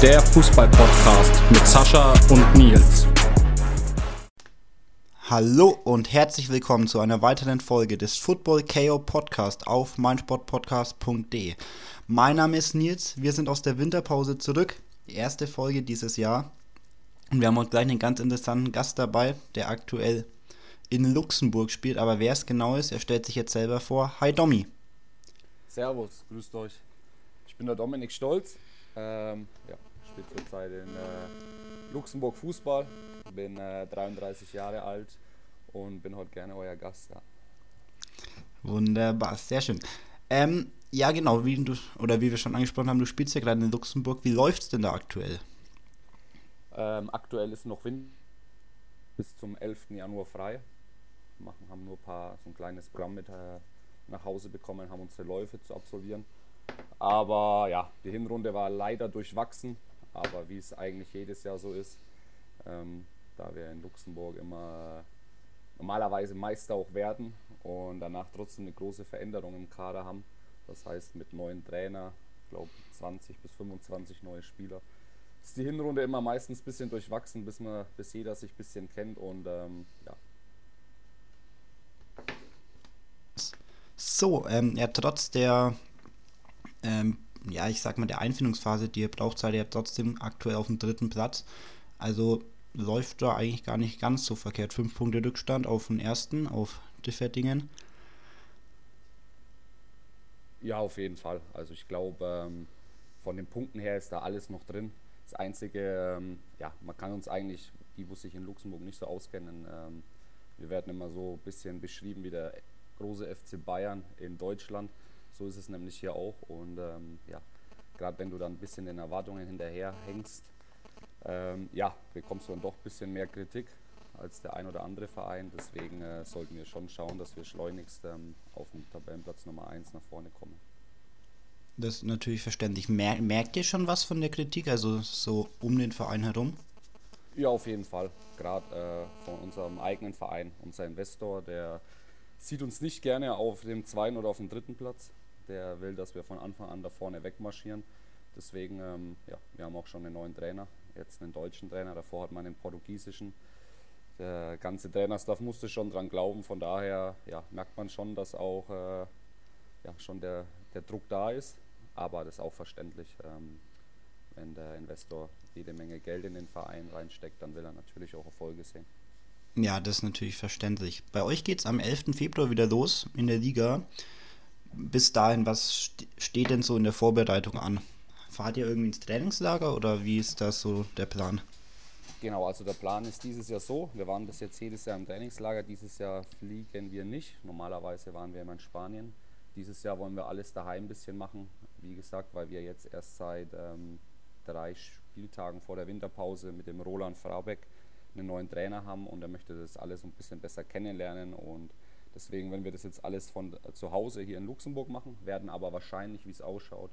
Der Fußball-Podcast mit Sascha und Nils. Hallo und herzlich willkommen zu einer weiteren Folge des Football KO Podcast auf meinsportpodcast.de. Mein Name ist Nils, wir sind aus der Winterpause zurück, die erste Folge dieses Jahr. Und wir haben heute gleich einen ganz interessanten Gast dabei, der aktuell in Luxemburg spielt. Aber wer es genau ist, er stellt sich jetzt selber vor. Hi Domi. Servus, grüßt euch. Ich bin der Dominik Stolz. Ähm, ja, spiele zurzeit in äh, Luxemburg Fußball. Bin äh, 33 Jahre alt und bin heute gerne euer Gast. Ja. Wunderbar, sehr schön. Ähm, ja, genau, wie du oder wie wir schon angesprochen haben, du spielst ja gerade in Luxemburg. Wie läuft es denn da aktuell? Ähm, aktuell ist noch Wind bis zum 11. Januar frei. Machen, haben nur ein paar, so ein kleines Programm mit äh, nach Hause bekommen, haben unsere Läufe zu absolvieren. Aber ja, die Hinrunde war leider durchwachsen, aber wie es eigentlich jedes Jahr so ist, ähm, da wir in Luxemburg immer normalerweise Meister auch werden und danach trotzdem eine große Veränderung im Kader haben. Das heißt mit neuen Trainer, ich glaube 20 bis 25 neue Spieler, ist die Hinrunde immer meistens ein bisschen durchwachsen, bis, man, bis jeder sich ein bisschen kennt und ähm, ja. So, ähm, ja, trotz der, ähm, ja, ich sag mal, der Einfindungsphase, die ihr braucht, seid ihr trotzdem aktuell auf dem dritten Platz. Also läuft da eigentlich gar nicht ganz so verkehrt. Fünf Punkte Rückstand auf den ersten, auf Diffettingen. Ja, auf jeden Fall. Also ich glaube, ähm, von den Punkten her ist da alles noch drin. Das Einzige, ähm, ja, man kann uns eigentlich, die, wo sich in Luxemburg nicht so auskennen, ähm, wir werden immer so ein bisschen beschrieben wie der große FC Bayern in Deutschland. So ist es nämlich hier auch. Und ähm, ja, gerade wenn du dann ein bisschen den Erwartungen hinterher hängst, ähm, ja, bekommst du dann doch ein bisschen mehr Kritik als der ein oder andere Verein. Deswegen äh, sollten wir schon schauen, dass wir schleunigst ähm, auf den Tabellenplatz Nummer 1 nach vorne kommen. Das ist natürlich verständlich. Mer merkt ihr schon was von der Kritik, also so um den Verein herum? Ja, auf jeden Fall. Gerade äh, von unserem eigenen Verein, unser Investor, der sieht uns nicht gerne auf dem zweiten oder auf dem dritten Platz. Der will, dass wir von Anfang an da vorne wegmarschieren. Deswegen, ähm, ja, wir haben auch schon einen neuen Trainer, jetzt einen deutschen Trainer, davor hat man einen portugiesischen. Der ganze Trainerstaff musste schon dran glauben, von daher ja, merkt man schon, dass auch äh, ja, schon der, der Druck da ist aber das ist auch verständlich. Ähm, wenn der Investor jede Menge Geld in den Verein reinsteckt, dann will er natürlich auch Erfolge sehen. Ja, das ist natürlich verständlich. Bei euch geht es am 11. Februar wieder los in der Liga. Bis dahin, was steht denn so in der Vorbereitung an? Fahrt ihr irgendwie ins Trainingslager oder wie ist das so der Plan? Genau, also der Plan ist dieses Jahr so. Wir waren bis jetzt jedes Jahr im Trainingslager. Dieses Jahr fliegen wir nicht. Normalerweise waren wir immer in Spanien. Dieses Jahr wollen wir alles daheim ein bisschen machen. Wie gesagt, weil wir jetzt erst seit ähm, drei Spieltagen vor der Winterpause mit dem Roland Fraubeck einen neuen Trainer haben und er möchte das alles ein bisschen besser kennenlernen und deswegen, wenn wir das jetzt alles von äh, zu Hause hier in Luxemburg machen, werden aber wahrscheinlich, wie es ausschaut,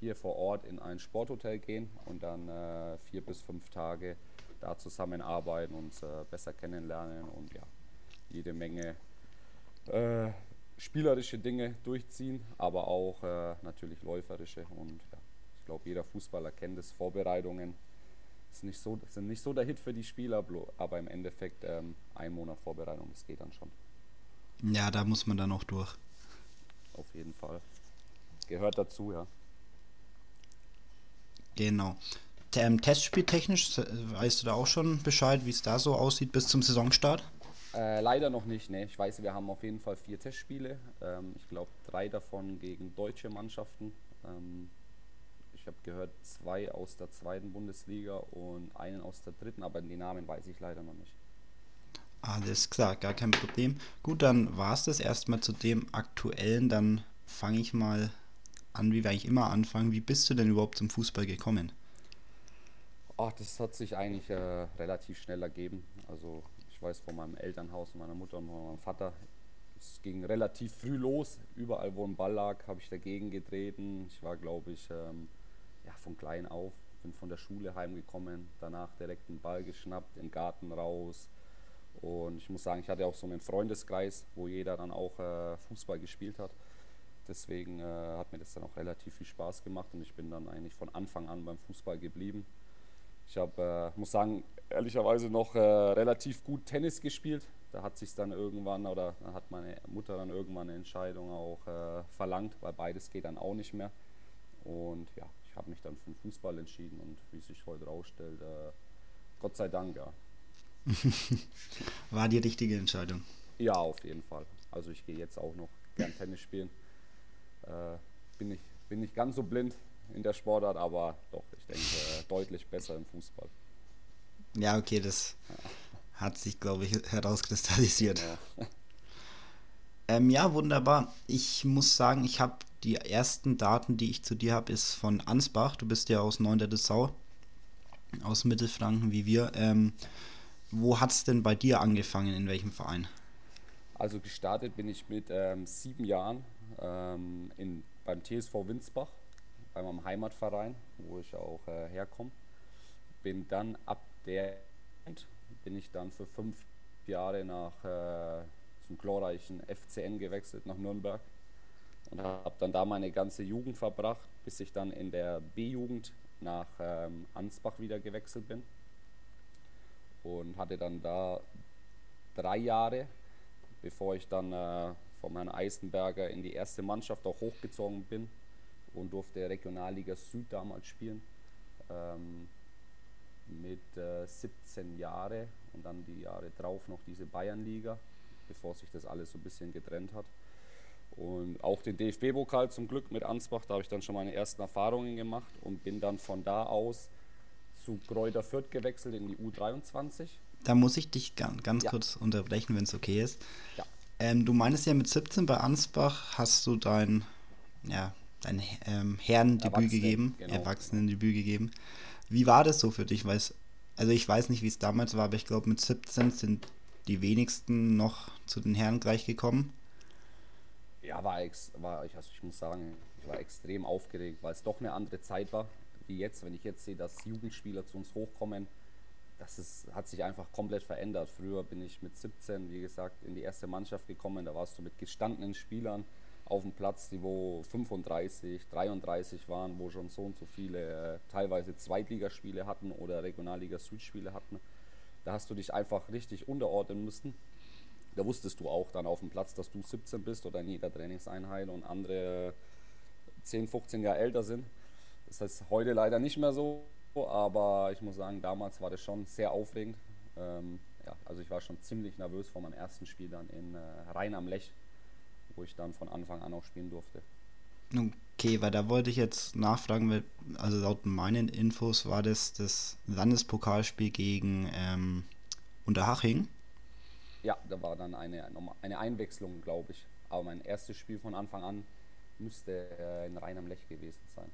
hier vor Ort in ein Sporthotel gehen und dann äh, vier bis fünf Tage da zusammenarbeiten, uns äh, besser kennenlernen und ja, jede Menge äh, spielerische Dinge durchziehen, aber auch äh, natürlich läuferische. Und ja, ich glaube, jeder Fußballer kennt es. Vorbereitungen ist nicht so, sind nicht so der Hit für die Spieler, aber im Endeffekt ähm, ein Monat Vorbereitung, das geht dann schon. Ja, da muss man dann auch durch. Auf jeden Fall. Gehört dazu, ja. Genau. Ähm, Testspieltechnisch, weißt du da auch schon Bescheid, wie es da so aussieht bis zum Saisonstart? Äh, leider noch nicht, ne. Ich weiß, wir haben auf jeden Fall vier Testspiele. Ähm, ich glaube, drei davon gegen deutsche Mannschaften. Ähm, ich habe gehört, zwei aus der zweiten Bundesliga und einen aus der dritten, aber die Namen weiß ich leider noch nicht. Alles klar, gar kein Problem. Gut, dann war es das erstmal zu dem aktuellen. Dann fange ich mal an, wie wir eigentlich immer anfangen. Wie bist du denn überhaupt zum Fußball gekommen? Ach, das hat sich eigentlich äh, relativ schnell ergeben. Also ich weiß von meinem Elternhaus, meiner Mutter und meinem Vater, es ging relativ früh los. Überall, wo ein Ball lag, habe ich dagegen getreten. Ich war, glaube ich, ähm, ja, von klein auf, bin von der Schule heimgekommen, danach direkt einen Ball geschnappt, im Garten raus. Und ich muss sagen, ich hatte auch so einen Freundeskreis, wo jeder dann auch äh, Fußball gespielt hat. Deswegen äh, hat mir das dann auch relativ viel Spaß gemacht und ich bin dann eigentlich von Anfang an beim Fußball geblieben. Ich habe, äh, muss sagen, ehrlicherweise noch äh, relativ gut Tennis gespielt. Da hat sich dann irgendwann oder hat meine Mutter dann irgendwann eine Entscheidung auch äh, verlangt, weil beides geht dann auch nicht mehr. Und ja, ich habe mich dann für den Fußball entschieden und wie sich heute rausstellt, äh, Gott sei Dank, ja. War die richtige Entscheidung? Ja, auf jeden Fall. Also ich gehe jetzt auch noch gern Tennis spielen. Äh, bin, ich, bin nicht ganz so blind in der Sportart, aber doch, ich denke, äh, deutlich besser im Fußball. Ja, okay, das ja. hat sich, glaube ich, herauskristallisiert. Ja. Ähm, ja, wunderbar. Ich muss sagen, ich habe die ersten Daten, die ich zu dir habe, ist von Ansbach. Du bist ja aus 9. Dessau, aus Mittelfranken wie wir. Ähm, wo hat es denn bei dir angefangen? In welchem Verein? Also gestartet bin ich mit ähm, sieben Jahren ähm, in, beim TSV Winsbach, bei meinem Heimatverein, wo ich auch äh, herkomme. Bin dann ab der bin ich dann für fünf Jahre nach äh, zum glorreichen FCN gewechselt nach Nürnberg und habe dann da meine ganze Jugend verbracht, bis ich dann in der B-Jugend nach ähm, Ansbach wieder gewechselt bin und hatte dann da drei Jahre, bevor ich dann äh, von Herrn Eisenberger in die erste Mannschaft auch hochgezogen bin und durfte Regionalliga Süd damals spielen. Ähm, mit äh, 17 Jahre und dann die Jahre drauf noch diese Bayernliga, bevor sich das alles so ein bisschen getrennt hat. Und auch den DFB-Pokal zum Glück mit Ansbach, da habe ich dann schon meine ersten Erfahrungen gemacht und bin dann von da aus zu Kräuter Fürth gewechselt in die U23. Da muss ich dich ganz, ganz ja. kurz unterbrechen, wenn es okay ist. Ja. Ähm, du meinst ja mit 17 bei Ansbach hast du dein, ja, dein ähm, Herrendebüt gegeben, genau. Erwachsenendebüt gegeben. Wie war das so für dich? Weiß, also ich weiß nicht, wie es damals war, aber ich glaube mit 17 sind die wenigsten noch zu den Herren gleich gekommen. Ja, war, ex, war ich, also ich muss sagen, ich war extrem aufgeregt, weil es doch eine andere Zeit war, wie jetzt. Wenn ich jetzt sehe, dass Jugendspieler zu uns hochkommen, das ist, hat sich einfach komplett verändert. Früher bin ich mit 17, wie gesagt, in die erste Mannschaft gekommen. Da warst du mit gestandenen Spielern auf dem Platz, die wo 35, 33 waren, wo schon so und so viele äh, teilweise Zweitligaspiele hatten oder Regionalliga Südspiele hatten. Da hast du dich einfach richtig unterordnen müssen. Da wusstest du auch dann auf dem Platz, dass du 17 bist oder in jeder Trainingseinheit und andere 10, 15 Jahre älter sind. Das heißt heute leider nicht mehr so, aber ich muss sagen, damals war das schon sehr aufregend. Ähm, ja, also ich war schon ziemlich nervös vor meinem ersten Spiel dann in äh, Rhein am Lech, wo ich dann von Anfang an auch spielen durfte. Okay, weil da wollte ich jetzt nachfragen, weil, also laut meinen Infos war das das Landespokalspiel gegen ähm, Unterhaching. Ja, da war dann eine, eine Einwechslung, glaube ich. Aber mein erstes Spiel von Anfang an müsste äh, in Rhein am Lech gewesen sein.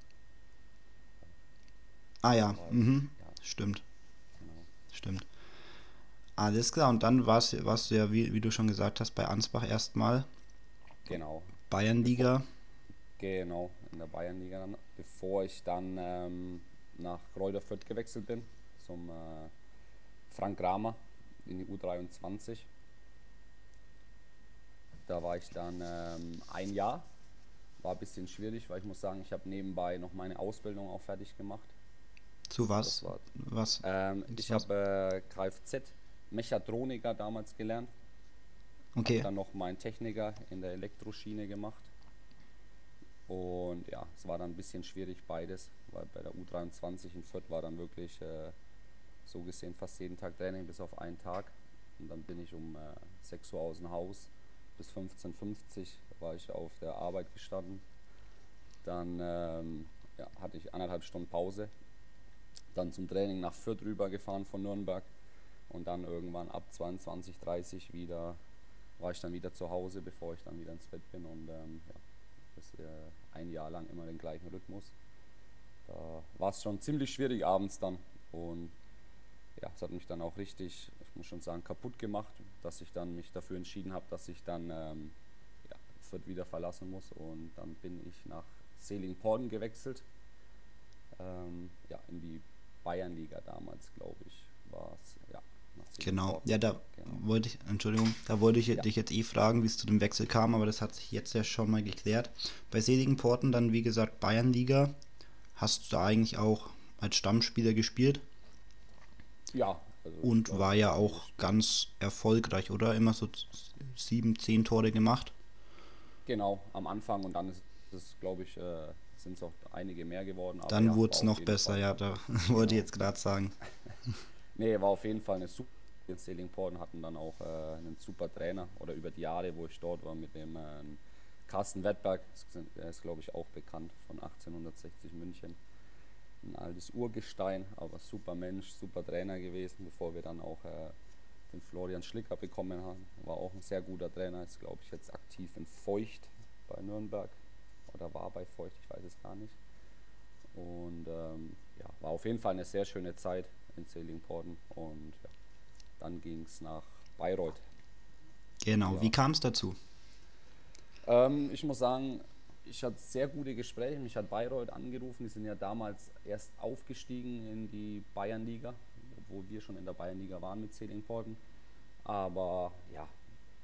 Ah ja, mhm. stimmt. Stimmt. Alles klar, und dann warst, warst du ja, wie, wie du schon gesagt hast, bei Ansbach erstmal. Genau. Bayernliga. Genau, in der Bayernliga dann, bevor ich dann ähm, nach Kräuter Fürth gewechselt bin, zum äh, Frank Kramer in die U23. Da war ich dann ähm, ein Jahr. War ein bisschen schwierig, weil ich muss sagen, ich habe nebenbei noch meine Ausbildung auch fertig gemacht. Zu was? Was? Ähm, ich habe äh, Kfz Mechatroniker damals gelernt. Okay. Hab dann noch meinen Techniker in der Elektroschiene gemacht. Und ja, es war dann ein bisschen schwierig beides, weil bei der U23 in Fürth war dann wirklich äh, so gesehen fast jeden Tag Training bis auf einen Tag. Und dann bin ich um äh, 6 Uhr aus dem Haus bis 15.50 Uhr war ich auf der Arbeit gestanden. Dann ähm, ja, hatte ich anderthalb Stunden Pause dann zum Training nach Fürth rübergefahren von Nürnberg und dann irgendwann ab 22, 30 wieder war ich dann wieder zu Hause, bevor ich dann wieder ins Bett bin und ähm, ja, das äh, ein Jahr lang immer den gleichen Rhythmus. Da war es schon ziemlich schwierig abends dann und ja, es hat mich dann auch richtig, ich muss schon sagen, kaputt gemacht, dass ich dann mich dafür entschieden habe, dass ich dann ähm, ja, Fürth wieder verlassen muss und dann bin ich nach Seling-Porden gewechselt, ähm, ja, in die Bayernliga damals, glaube ich, war es. Ja, genau, ja, da genau. wollte ich, Entschuldigung, da wollte ich ja. dich jetzt eh fragen, wie es zu dem Wechsel kam, aber das hat sich jetzt ja schon mal geklärt. Bei Seligenporten dann, wie gesagt, Bayernliga. Hast du da eigentlich auch als Stammspieler gespielt? Ja. Also Und war ja auch ganz erfolgreich, oder? Immer so sieben, zehn Tore gemacht. Genau, am Anfang und dann ist es, glaube ich, äh, sind es auch einige mehr geworden. dann ja, wurde es noch besser, Fall. ja, da genau. wollte ich jetzt gerade sagen. nee, war auf jeden Fall eine super in Seelingporden hatten dann auch äh, einen super Trainer oder über die Jahre, wo ich dort war, mit dem äh, Carsten Wettberg, der ist glaube ich auch bekannt von 1860 München. Ein altes Urgestein, aber super Mensch, super Trainer gewesen, bevor wir dann auch äh, den Florian Schlicker bekommen haben. War auch ein sehr guter Trainer, ist glaube ich jetzt aktiv in Feucht bei Nürnberg oder war bei Feucht, ich weiß es gar nicht. Und ähm, ja, war auf jeden Fall eine sehr schöne Zeit in Seelingporden und ja, dann ging es nach Bayreuth. Genau, ja. wie kam es dazu? Ähm, ich muss sagen, ich hatte sehr gute Gespräche. Mich hat Bayreuth angerufen. Die sind ja damals erst aufgestiegen in die Bayernliga, obwohl wir schon in der Bayernliga waren mit Seelingporden. Aber ja,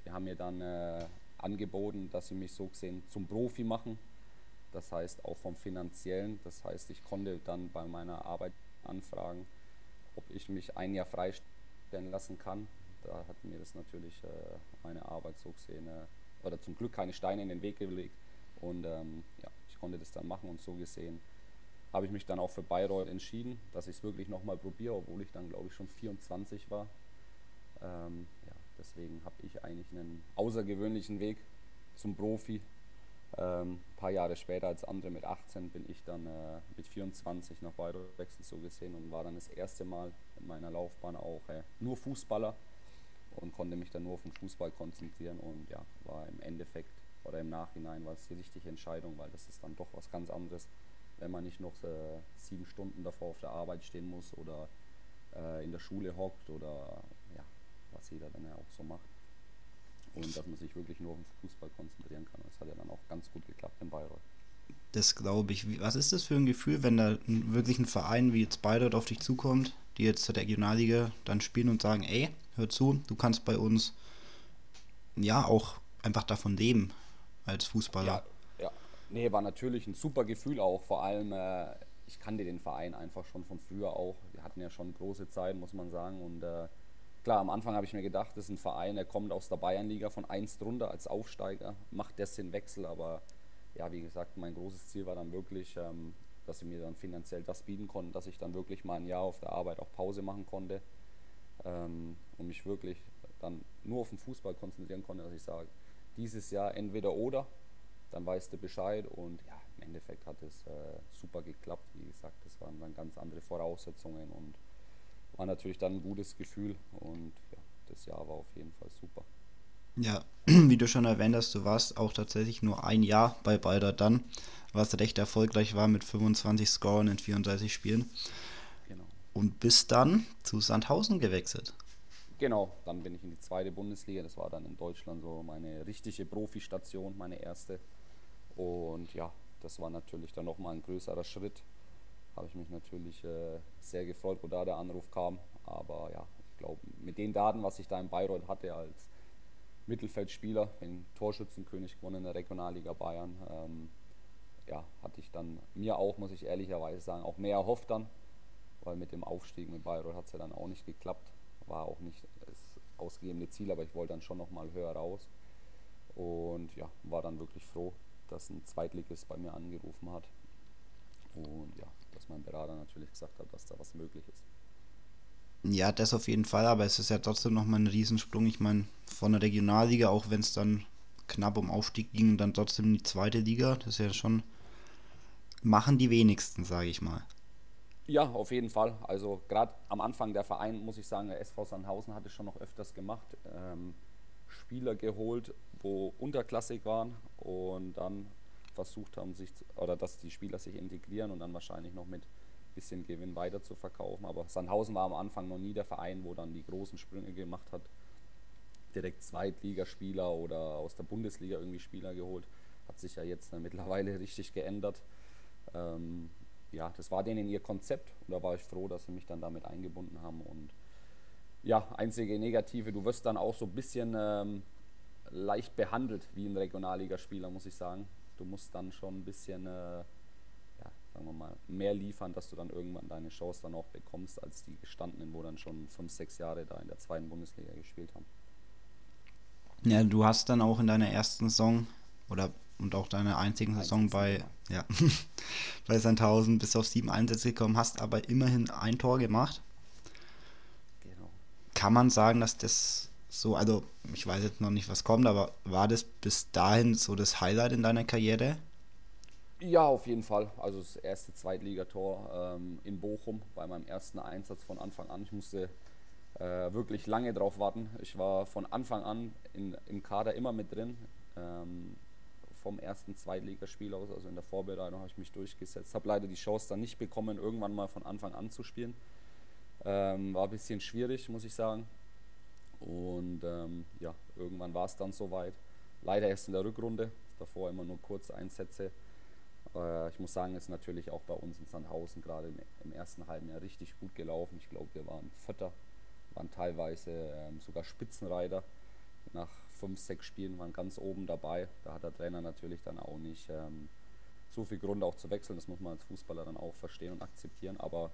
die haben mir dann äh, angeboten, dass sie mich so gesehen zum Profi machen. Das heißt auch vom finanziellen. Das heißt, ich konnte dann bei meiner Arbeit anfragen, ob ich mich ein Jahr freistellen lassen kann. Da hat mir das natürlich äh, meine Arbeit so gesehen, äh, oder zum Glück keine Steine in den Weg gelegt. Und ähm, ja, ich konnte das dann machen und so gesehen habe ich mich dann auch für Bayreuth entschieden, dass ich es wirklich nochmal probiere, obwohl ich dann glaube ich schon 24 war. Ähm, ja, deswegen habe ich eigentlich einen außergewöhnlichen Weg zum Profi ein ähm, paar Jahre später als andere mit 18 bin ich dann äh, mit 24 nach Bayreuth wechselt so gesehen und war dann das erste Mal in meiner Laufbahn auch äh, nur Fußballer und konnte mich dann nur auf den Fußball konzentrieren und ja, war im Endeffekt oder im Nachhinein war es die richtige Entscheidung, weil das ist dann doch was ganz anderes, wenn man nicht noch äh, sieben Stunden davor auf der Arbeit stehen muss oder äh, in der Schule hockt oder ja, was jeder dann ja auch so macht und dass man sich wirklich nur auf den Fußball konzentrieren kann. Das hat ja dann auch ganz gut geklappt in Bayreuth. Das glaube ich. Was ist das für ein Gefühl, wenn da wirklich ein Verein wie jetzt Bayreuth auf dich zukommt, die jetzt zur Regionalliga dann spielen und sagen, ey, hör zu, du kannst bei uns ja auch einfach davon leben als Fußballer. Ja, ja. Nee, war natürlich ein super Gefühl auch. Vor allem, äh, ich kannte den Verein einfach schon von früher auch. Wir hatten ja schon große Zeit, muss man sagen. Und äh, Klar, am Anfang habe ich mir gedacht, das ist ein Verein, der kommt aus der Bayernliga von 1 drunter als Aufsteiger, macht das den Wechsel, aber ja, wie gesagt, mein großes Ziel war dann wirklich, ähm, dass sie mir dann finanziell das bieten konnten, dass ich dann wirklich mal ein Jahr auf der Arbeit auch Pause machen konnte ähm, und mich wirklich dann nur auf den Fußball konzentrieren konnte, dass ich sage, dieses Jahr entweder oder, dann weißt du Bescheid und ja, im Endeffekt hat es äh, super geklappt. Wie gesagt, das waren dann ganz andere Voraussetzungen und war natürlich dann ein gutes Gefühl und ja, das Jahr war auf jeden Fall super. Ja, wie du schon erwähnt hast, du warst auch tatsächlich nur ein Jahr bei Bayer dann, was recht erfolgreich war mit 25 Scoren in 34 Spielen. Genau. Und bist dann zu Sandhausen gewechselt. Genau, dann bin ich in die zweite Bundesliga. Das war dann in Deutschland so meine richtige Profistation, meine erste. Und ja, das war natürlich dann nochmal ein größerer Schritt habe ich mich natürlich äh, sehr gefreut, wo da der Anruf kam. Aber ja, ich glaube, mit den Daten, was ich da in Bayreuth hatte als Mittelfeldspieler, den Torschützenkönig gewonnen in der Regionalliga Bayern, ähm, ja, hatte ich dann mir auch, muss ich ehrlicherweise sagen, auch mehr erhofft dann, weil mit dem Aufstieg mit Bayreuth hat es ja dann auch nicht geklappt. War auch nicht das ausgegebene Ziel, aber ich wollte dann schon nochmal höher raus. Und ja, war dann wirklich froh, dass ein Zweitligist bei mir angerufen hat. Und ja, dass mein Berater natürlich gesagt hat, dass da was möglich ist. Ja, das auf jeden Fall, aber es ist ja trotzdem nochmal ein Riesensprung. Ich meine, von der Regionalliga, auch wenn es dann knapp um Aufstieg ging, dann trotzdem in die zweite Liga, das ist ja schon, machen die wenigsten, sage ich mal. Ja, auf jeden Fall. Also gerade am Anfang der Verein, muss ich sagen, der SV Sandhausen hat es schon noch öfters gemacht. Ähm, Spieler geholt, wo unterklassig waren und dann versucht haben, sich oder dass die Spieler sich integrieren und dann wahrscheinlich noch mit bisschen Gewinn weiter zu verkaufen. Aber Sandhausen war am Anfang noch nie der Verein, wo dann die großen Sprünge gemacht hat. Direkt Zweitligaspieler oder aus der Bundesliga irgendwie Spieler geholt. Hat sich ja jetzt äh, mittlerweile richtig geändert. Ähm, ja, das war denen ihr Konzept und da war ich froh, dass sie mich dann damit eingebunden haben und ja, einzige Negative, du wirst dann auch so ein bisschen ähm, leicht behandelt wie ein Regionalligaspieler, muss ich sagen. Du musst dann schon ein bisschen, äh, ja, sagen wir mal, mehr liefern, dass du dann irgendwann deine Chance dann auch bekommst, als die gestandenen, wo dann schon fünf, sechs Jahre da in der zweiten Bundesliga gespielt haben. Ja, du hast dann auch in deiner ersten Saison oder und auch deiner einzigen Saison bei, ja, bei Sandhausen bis auf sieben Einsätze gekommen, hast aber immerhin ein Tor gemacht. Genau. Kann man sagen, dass das so, also ich weiß jetzt noch nicht, was kommt, aber war das bis dahin so das Highlight in deiner Karriere? Ja, auf jeden Fall. Also das erste Zweitligator ähm, in Bochum bei meinem ersten Einsatz von Anfang an. Ich musste äh, wirklich lange drauf warten. Ich war von Anfang an in, im Kader immer mit drin. Ähm, vom ersten Zweitligaspiel aus, also in der Vorbereitung habe ich mich durchgesetzt. Habe leider die Chance dann nicht bekommen, irgendwann mal von Anfang an zu spielen. Ähm, war ein bisschen schwierig, muss ich sagen. Und ähm, ja, irgendwann war es dann soweit. Leider erst in der Rückrunde, davor immer nur kurze Einsätze. Äh, ich muss sagen, es ist natürlich auch bei uns in Sandhausen gerade im, im, ersten halben Jahr richtig gut gelaufen. Ich glaube, wir waren Vierter, waren teilweise ähm, sogar Spitzenreiter. Nach fünf, sechs Spielen waren ganz oben dabei. Da hat der Trainer natürlich dann auch nicht ähm, so viel Grund auch zu wechseln. Das muss man als Fußballer dann auch verstehen und akzeptieren. Aber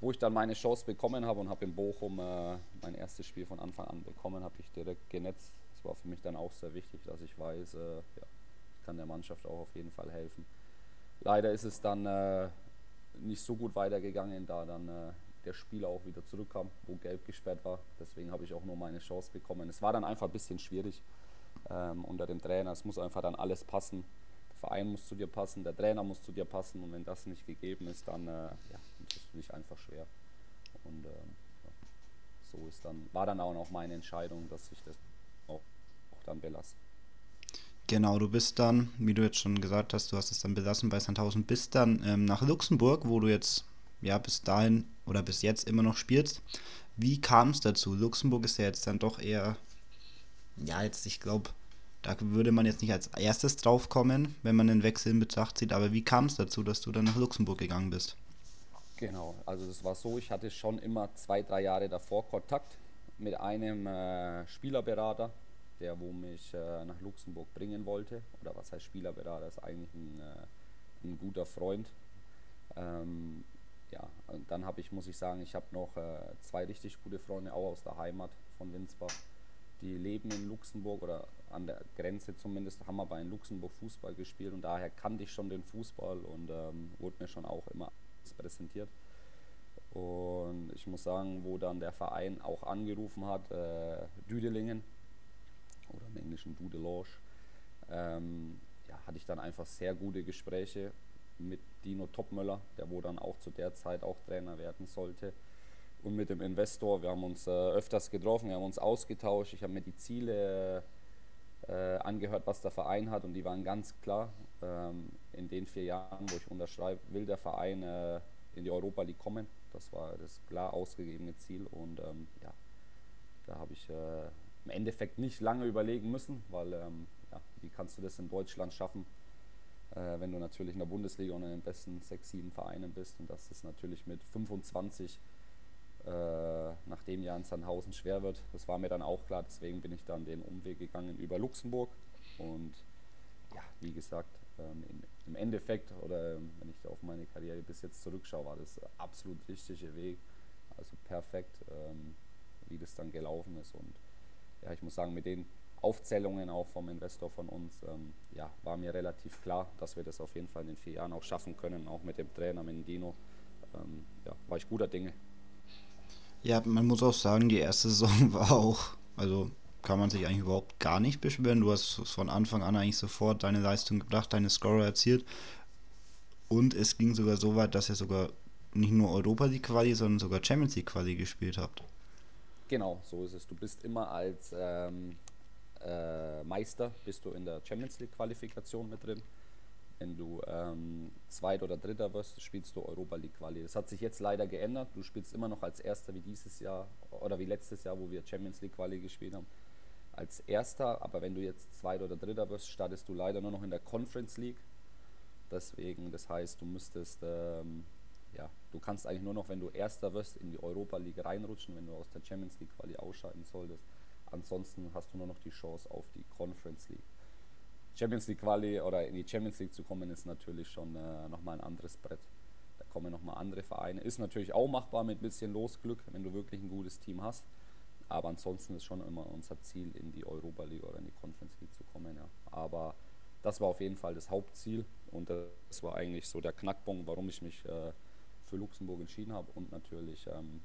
wo ich dann meine Chance bekommen habe und habe in Bochum äh, mein erstes Spiel von Anfang an bekommen, habe ich direkt genetzt. Das war für mich dann auch sehr wichtig, dass ich weiß, äh, ja, ich kann der Mannschaft auch auf jeden Fall helfen. Leider ist es dann äh, nicht so gut weitergegangen, da dann äh, der Spieler auch wieder zurückkam, wo gelb gesperrt war. Deswegen habe ich auch nur meine Chance bekommen. Es war dann einfach ein bisschen schwierig ähm, unter dem Trainer. Es muss einfach dann alles passen. Der Verein muss zu dir passen, der Trainer muss zu dir passen. Und wenn das nicht gegeben ist, dann äh, ja, tust du dich einfach schwer. Und ähm, so ist dann, war dann auch noch meine Entscheidung, dass ich das auch, auch dann belasse. Genau, du bist dann, wie du jetzt schon gesagt hast, du hast es dann belassen bei Sandhausen, bist dann ähm, nach Luxemburg, wo du jetzt ja bis dahin oder bis jetzt immer noch spielst. Wie kam es dazu? Luxemburg ist ja jetzt dann doch eher, ja, jetzt, ich glaube, da würde man jetzt nicht als erstes drauf kommen, wenn man den Wechsel in Betracht zieht, aber wie kam es dazu, dass du dann nach Luxemburg gegangen bist? Genau, also das war so, ich hatte schon immer zwei, drei Jahre davor Kontakt mit einem äh, Spielerberater, der wo mich äh, nach Luxemburg bringen wollte. Oder was heißt Spielerberater? Ist eigentlich ein, äh, ein guter Freund. Ähm, ja, und dann habe ich, muss ich sagen, ich habe noch äh, zwei richtig gute Freunde, auch aus der Heimat von Winsbach. Die leben in Luxemburg oder an der Grenze zumindest, haben aber in Luxemburg Fußball gespielt und daher kannte ich schon den Fußball und ähm, wurde mir schon auch immer präsentiert. Und ich muss sagen, wo dann der Verein auch angerufen hat, äh, Düdelingen oder im Englischen Dudelange, ähm, ja, hatte ich dann einfach sehr gute Gespräche mit Dino Topmöller, der wo dann auch zu der Zeit auch Trainer werden sollte. Und mit dem Investor, wir haben uns äh, öfters getroffen, wir haben uns ausgetauscht, ich habe mir die Ziele äh, angehört, was der Verein hat und die waren ganz klar. Ähm, in den vier Jahren, wo ich unterschreibe, will der Verein äh, in die Europa League kommen. Das war das klar ausgegebene Ziel und ähm, ja, da habe ich äh, im Endeffekt nicht lange überlegen müssen, weil ähm, ja, wie kannst du das in Deutschland schaffen, äh, wenn du natürlich in der Bundesliga und in den besten sechs, sieben Vereinen bist. Und dass es natürlich mit 25 äh, nach dem Jahr in Sandhausen schwer wird. Das war mir dann auch klar, deswegen bin ich dann den Umweg gegangen über Luxemburg. Und ja, wie gesagt, ähm, im, Endeffekt oder ähm, wenn ich auf meine Karriere bis jetzt zurückschaue, war das absolut richtige Weg. Also perfekt, ähm, wie das dann gelaufen ist. Und ja, ich muss sagen, mit den Aufzählungen auch vom Investor von uns, ähm, ja, war mir relativ klar, dass wir das auf jeden Fall in den vier Jahren auch schaffen können, auch mit dem Trainer, mit Dino. Ähm, ja, war ich guter Dinge. Ja, man muss auch sagen, die erste Saison war auch, also kann man sich eigentlich überhaupt gar nicht beschweren. Du hast von Anfang an eigentlich sofort deine Leistung gebracht, deine Scorer erzielt. Und es ging sogar so weit, dass ihr sogar nicht nur Europa League Quali, sondern sogar Champions League Quali gespielt habt. Genau, so ist es. Du bist immer als ähm, äh, Meister bist du in der Champions League Qualifikation mit drin. Wenn du ähm, Zweit- oder Dritter wirst, spielst du Europa League Quali. Das hat sich jetzt leider geändert. Du spielst immer noch als Erster wie dieses Jahr oder wie letztes Jahr, wo wir Champions League Quali gespielt haben, als Erster. Aber wenn du jetzt Zweit- oder Dritter wirst, startest du leider nur noch in der Conference League. Deswegen, das heißt, du müsstest ähm, ja, du kannst eigentlich nur noch, wenn du Erster wirst, in die Europa League reinrutschen, wenn du aus der Champions League Quali ausscheiden solltest. Ansonsten hast du nur noch die Chance auf die Conference League. Champions League Quali oder in die Champions League zu kommen, ist natürlich schon äh, nochmal ein anderes Brett. Da kommen nochmal andere Vereine. Ist natürlich auch machbar mit ein bisschen Losglück, wenn du wirklich ein gutes Team hast. Aber ansonsten ist schon immer unser Ziel, in die Europa League oder in die Conference League zu kommen. Ja. Aber das war auf jeden Fall das Hauptziel und das war eigentlich so der Knackpunkt, warum ich mich äh, für Luxemburg entschieden habe und natürlich, ähm,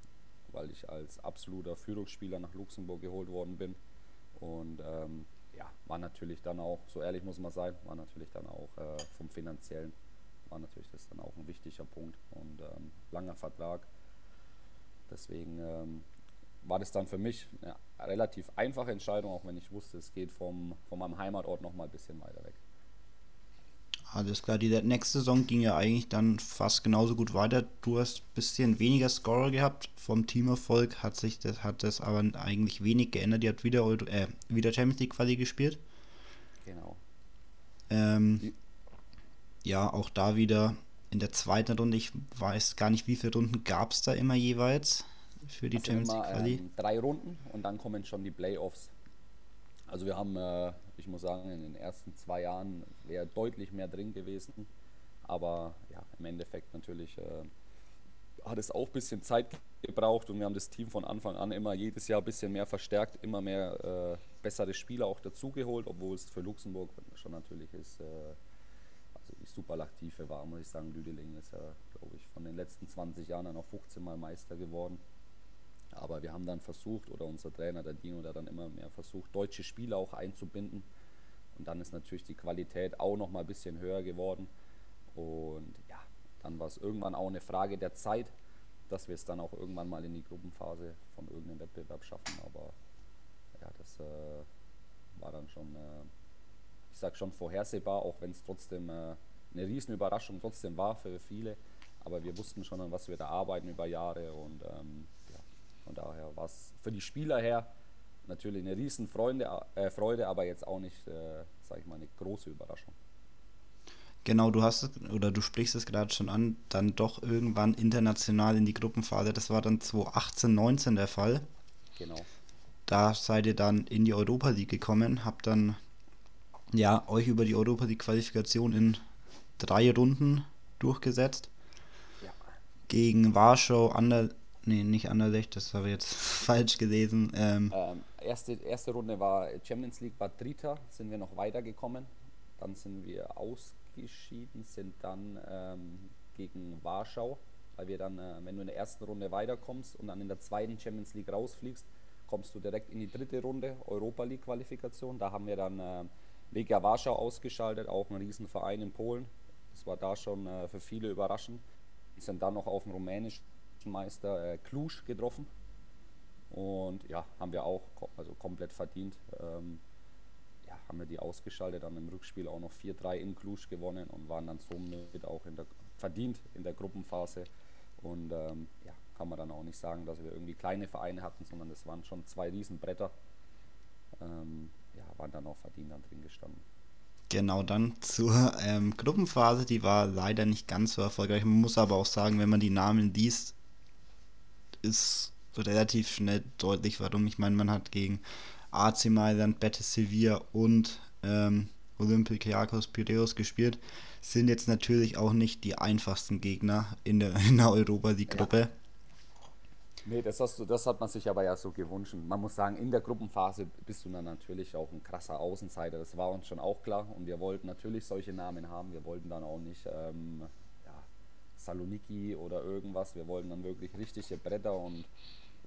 weil ich als absoluter Führungsspieler nach Luxemburg geholt worden bin und ähm, ja, war natürlich dann auch, so ehrlich muss man sein, war natürlich dann auch äh, vom finanziellen, war natürlich das dann auch ein wichtiger Punkt und ähm, langer Vertrag. Deswegen ähm, war das dann für mich eine relativ einfache Entscheidung, auch wenn ich wusste, es geht vom, von meinem Heimatort noch mal ein bisschen weiter weg. Alles klar, die nächste Saison ging ja eigentlich dann fast genauso gut weiter. Du hast ein bisschen weniger Scorer gehabt. Vom Teamerfolg hat sich das, hat das aber eigentlich wenig geändert. Die hat wieder, äh, wieder Champions League Quali gespielt. Genau. Ähm, ja, auch da wieder in der zweiten Runde. Ich weiß gar nicht, wie viele Runden gab es da immer jeweils für die Champions League Quali. Ähm, drei Runden und dann kommen schon die Playoffs. Also wir haben, äh, ich muss sagen, in den ersten zwei Jahren wäre deutlich mehr drin gewesen. Aber ja, im Endeffekt natürlich äh, hat es auch ein bisschen Zeit gebraucht und wir haben das Team von Anfang an immer jedes Jahr ein bisschen mehr verstärkt, immer mehr äh, bessere Spieler auch dazugeholt, obwohl es für Luxemburg schon natürlich ist, äh, also die Superlaktive war, muss ich sagen, Lüdeling ist ja, glaube ich, von den letzten 20 Jahren dann auch 15 Mal Meister geworden. Aber wir haben dann versucht, oder unser Trainer, der Dino, der dann immer mehr versucht, deutsche Spieler auch einzubinden. Und dann ist natürlich die Qualität auch noch mal ein bisschen höher geworden. Und ja, dann war es irgendwann auch eine Frage der Zeit, dass wir es dann auch irgendwann mal in die Gruppenphase von irgendeinem Wettbewerb schaffen. Aber ja, das äh, war dann schon, äh, ich sag schon vorhersehbar, auch wenn es trotzdem äh, eine Riesenüberraschung trotzdem war für viele. Aber wir wussten schon, an was wir da arbeiten über Jahre und ähm, von daher war es für die Spieler her natürlich eine riesen Freude, äh, Freude aber jetzt auch nicht, äh, sage ich mal, eine große Überraschung. Genau, du hast es, oder du sprichst es gerade schon an, dann doch irgendwann international in die Gruppenphase. Das war dann 2018, 19 der Fall. Genau. Da seid ihr dann in die Europa League gekommen, habt dann ja euch über die Europa League Qualifikation in drei Runden durchgesetzt. Ja. Gegen Warschau, Ander, Nee, nicht Anderlecht, das habe ich jetzt falsch gelesen. Ähm, ähm, erste, erste Runde war Champions League, war Dritter, sind wir noch weitergekommen. Dann sind wir ausgeschieden, sind dann ähm, gegen Warschau, weil wir dann, äh, wenn du in der ersten Runde weiterkommst und dann in der zweiten Champions League rausfliegst, kommst du direkt in die dritte Runde, Europa League Qualifikation. Da haben wir dann äh, Legia Warschau ausgeschaltet, auch ein Riesenverein in Polen. Das war da schon äh, für viele überraschend. Sind dann noch auf dem rumänischen Meister äh, Cluj getroffen. Und ja, haben wir auch also komplett verdient. Ähm, ja, haben wir die ausgeschaltet, haben im Rückspiel auch noch 4-3 in Cluj gewonnen und waren dann somit auch in der, verdient in der Gruppenphase. Und ähm, ja, kann man dann auch nicht sagen, dass wir irgendwie kleine Vereine hatten, sondern es waren schon zwei Riesenbretter. Ähm, ja, waren dann auch verdient dann drin gestanden. Genau, dann zur ähm, Gruppenphase, die war leider nicht ganz so erfolgreich. Man muss aber auch sagen, wenn man die Namen liest, ist relativ schnell deutlich, warum. Ich meine, man hat gegen AC Mailand, Betis Sevilla und ähm, Olympiakos Piraeus gespielt. Sind jetzt natürlich auch nicht die einfachsten Gegner in der, in der Europa League-Gruppe. Ja. Nee, das, hast du, das hat man sich aber ja so gewünscht. Man muss sagen, in der Gruppenphase bist du dann natürlich auch ein krasser Außenseiter. Das war uns schon auch klar. Und wir wollten natürlich solche Namen haben. Wir wollten dann auch nicht ähm, Saloniki oder irgendwas. Wir wollten dann wirklich richtige Bretter und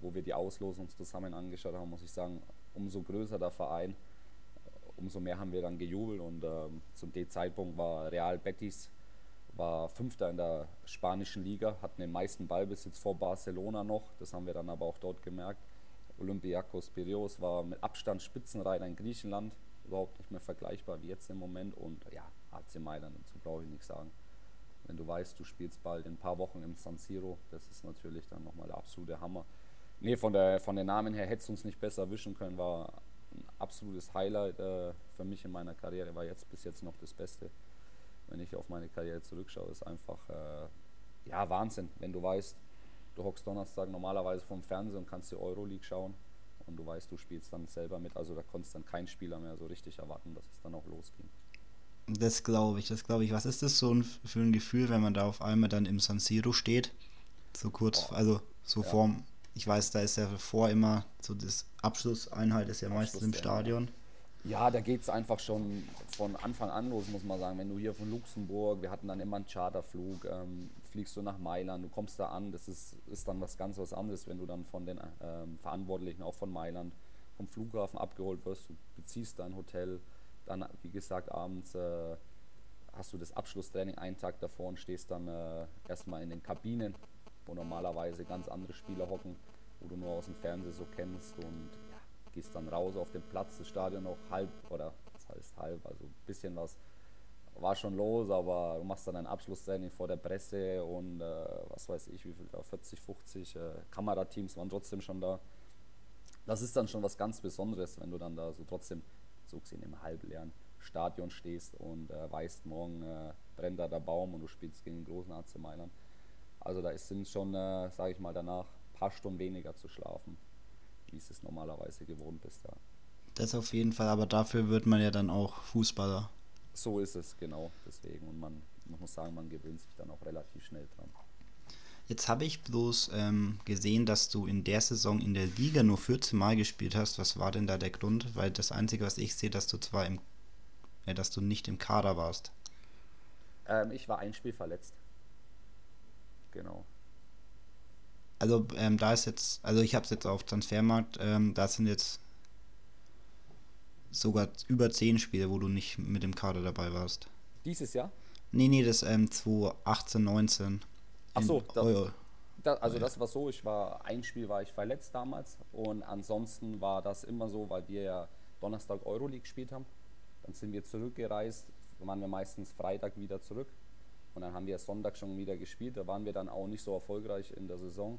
wo wir die Auslosung zusammen angeschaut haben, muss ich sagen, umso größer der Verein, umso mehr haben wir dann gejubelt und ähm, zum dem Zeitpunkt war Real Betis war Fünfter in der spanischen Liga, hatten den meisten Ballbesitz vor Barcelona noch, das haben wir dann aber auch dort gemerkt. Olympiakos Piraeus war mit Abstand Spitzenreiter in Griechenland, überhaupt nicht mehr vergleichbar wie jetzt im Moment und ja, AC Mailand, dazu brauche ich nichts sagen wenn du weißt, du spielst bald in ein paar Wochen im San Siro, das ist natürlich dann nochmal der absolute Hammer. Nee, von, der, von den Namen her hätte es uns nicht besser erwischen können, war ein absolutes Highlight äh, für mich in meiner Karriere, war jetzt bis jetzt noch das Beste. Wenn ich auf meine Karriere zurückschaue, ist einfach, äh, ja, Wahnsinn, wenn du weißt, du hockst Donnerstag normalerweise vom Fernseher und kannst die Euroleague schauen und du weißt, du spielst dann selber mit. Also da konntest dann kein Spieler mehr so richtig erwarten, dass es dann auch losging. Das glaube ich, das glaube ich. Was ist das so ein, für ein Gefühl, wenn man da auf einmal dann im San Siro steht? So kurz, oh, also so ja. vorm, ich weiß, da ist ja vor immer so das Abschlusseinheit ist ja meistens im Stadion. Ja, da geht es einfach schon von Anfang an los, muss man sagen. Wenn du hier von Luxemburg, wir hatten dann immer einen Charterflug, ähm, fliegst du nach Mailand, du kommst da an, das ist, ist dann was ganz was anderes, wenn du dann von den ähm, Verantwortlichen, auch von Mailand, vom Flughafen abgeholt wirst, du beziehst dein Hotel, dann, wie gesagt, abends äh, hast du das Abschlusstraining einen Tag davor und stehst dann äh, erstmal in den Kabinen, wo normalerweise ganz andere Spieler hocken, wo du nur aus dem Fernsehen so kennst und gehst dann raus auf den Platz, das Stadion noch halb, oder das heißt halb, also ein bisschen was war schon los, aber du machst dann ein Abschlusstraining vor der Presse und äh, was weiß ich, wie viel da, 40, 50 äh, Kamerateams waren trotzdem schon da. Das ist dann schon was ganz Besonderes, wenn du dann da so trotzdem so gesehen im halbleeren Stadion stehst und äh, weißt, morgen äh, brennt da der Baum und du spielst gegen den großen AC Mailand. Also da sind schon, äh, sage ich mal, danach ein paar Stunden weniger zu schlafen wie es es normalerweise gewohnt ist. Ja. Das auf jeden Fall, aber dafür wird man ja dann auch Fußballer. So ist es, genau, deswegen. Und man, man muss sagen, man gewöhnt sich dann auch relativ schnell dran. Jetzt habe ich bloß ähm, gesehen, dass du in der Saison in der Liga nur 14 Mal gespielt hast. Was war denn da der Grund? Weil das Einzige, was ich sehe, dass du zwar im, äh, dass du nicht im Kader warst. Ähm, ich war ein Spiel verletzt. Genau also ähm, da ist jetzt, also ich habe es jetzt auf Transfermarkt, ähm, da sind jetzt sogar über 10 Spiele, wo du nicht mit dem Kader dabei warst. Dieses Jahr? Nee, nee, das ähm, 2018, 19. Ach so, da, da, also das war so, ich war, ein Spiel war ich verletzt damals und ansonsten war das immer so, weil wir ja Donnerstag Euroleague gespielt haben. Dann sind wir zurückgereist, waren wir meistens Freitag wieder zurück und dann haben wir Sonntag schon wieder gespielt. Da waren wir dann auch nicht so erfolgreich in der Saison.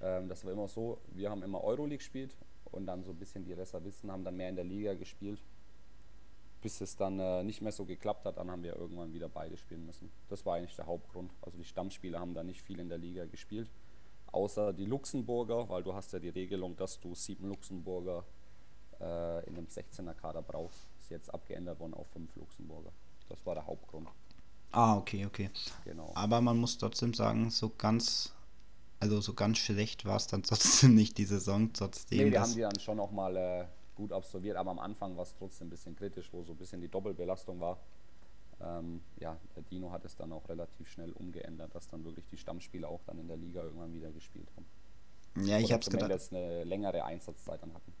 Ähm, das war immer so, wir haben immer Euroleague gespielt und dann so ein bisschen die Reservisten haben dann mehr in der Liga gespielt. Bis es dann äh, nicht mehr so geklappt hat, dann haben wir irgendwann wieder beide spielen müssen. Das war eigentlich der Hauptgrund. Also die Stammspieler haben da nicht viel in der Liga gespielt. Außer die Luxemburger, weil du hast ja die Regelung, dass du sieben Luxemburger äh, in einem 16er Kader brauchst. Ist jetzt abgeändert worden auf fünf Luxemburger. Das war der Hauptgrund. Ah, okay, okay. Genau. Aber man muss trotzdem sagen, so ganz, also so ganz schlecht war es dann trotzdem nicht die Saison, trotzdem. Nee, wir haben die dann schon auch mal äh, gut absolviert, aber am Anfang war es trotzdem ein bisschen kritisch, wo so ein bisschen die Doppelbelastung war. Ähm, ja, der Dino hat es dann auch relativ schnell umgeändert, dass dann wirklich die Stammspieler auch dann in der Liga irgendwann wieder gespielt haben. Ja, ich habe es gedacht. eine längere Einsatzzeit dann hatten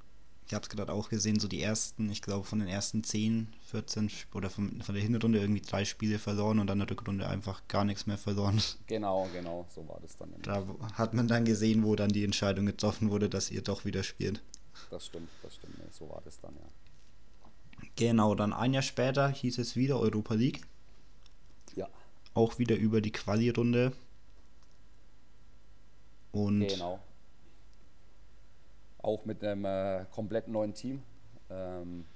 ich habe es gerade auch gesehen, so die ersten, ich glaube von den ersten 10, 14 oder von, von der Hinrunde irgendwie drei Spiele verloren und dann in der Rückrunde einfach gar nichts mehr verloren. Genau, genau, so war das dann. Da hat man dann gesehen, wo dann die Entscheidung getroffen wurde, dass ihr doch wieder spielt. Das stimmt, das stimmt, so war das dann, ja. Genau, dann ein Jahr später hieß es wieder Europa League. Ja. Auch wieder über die Quali-Runde. Und genau auch mit einem äh, komplett neuen Team. Ähm,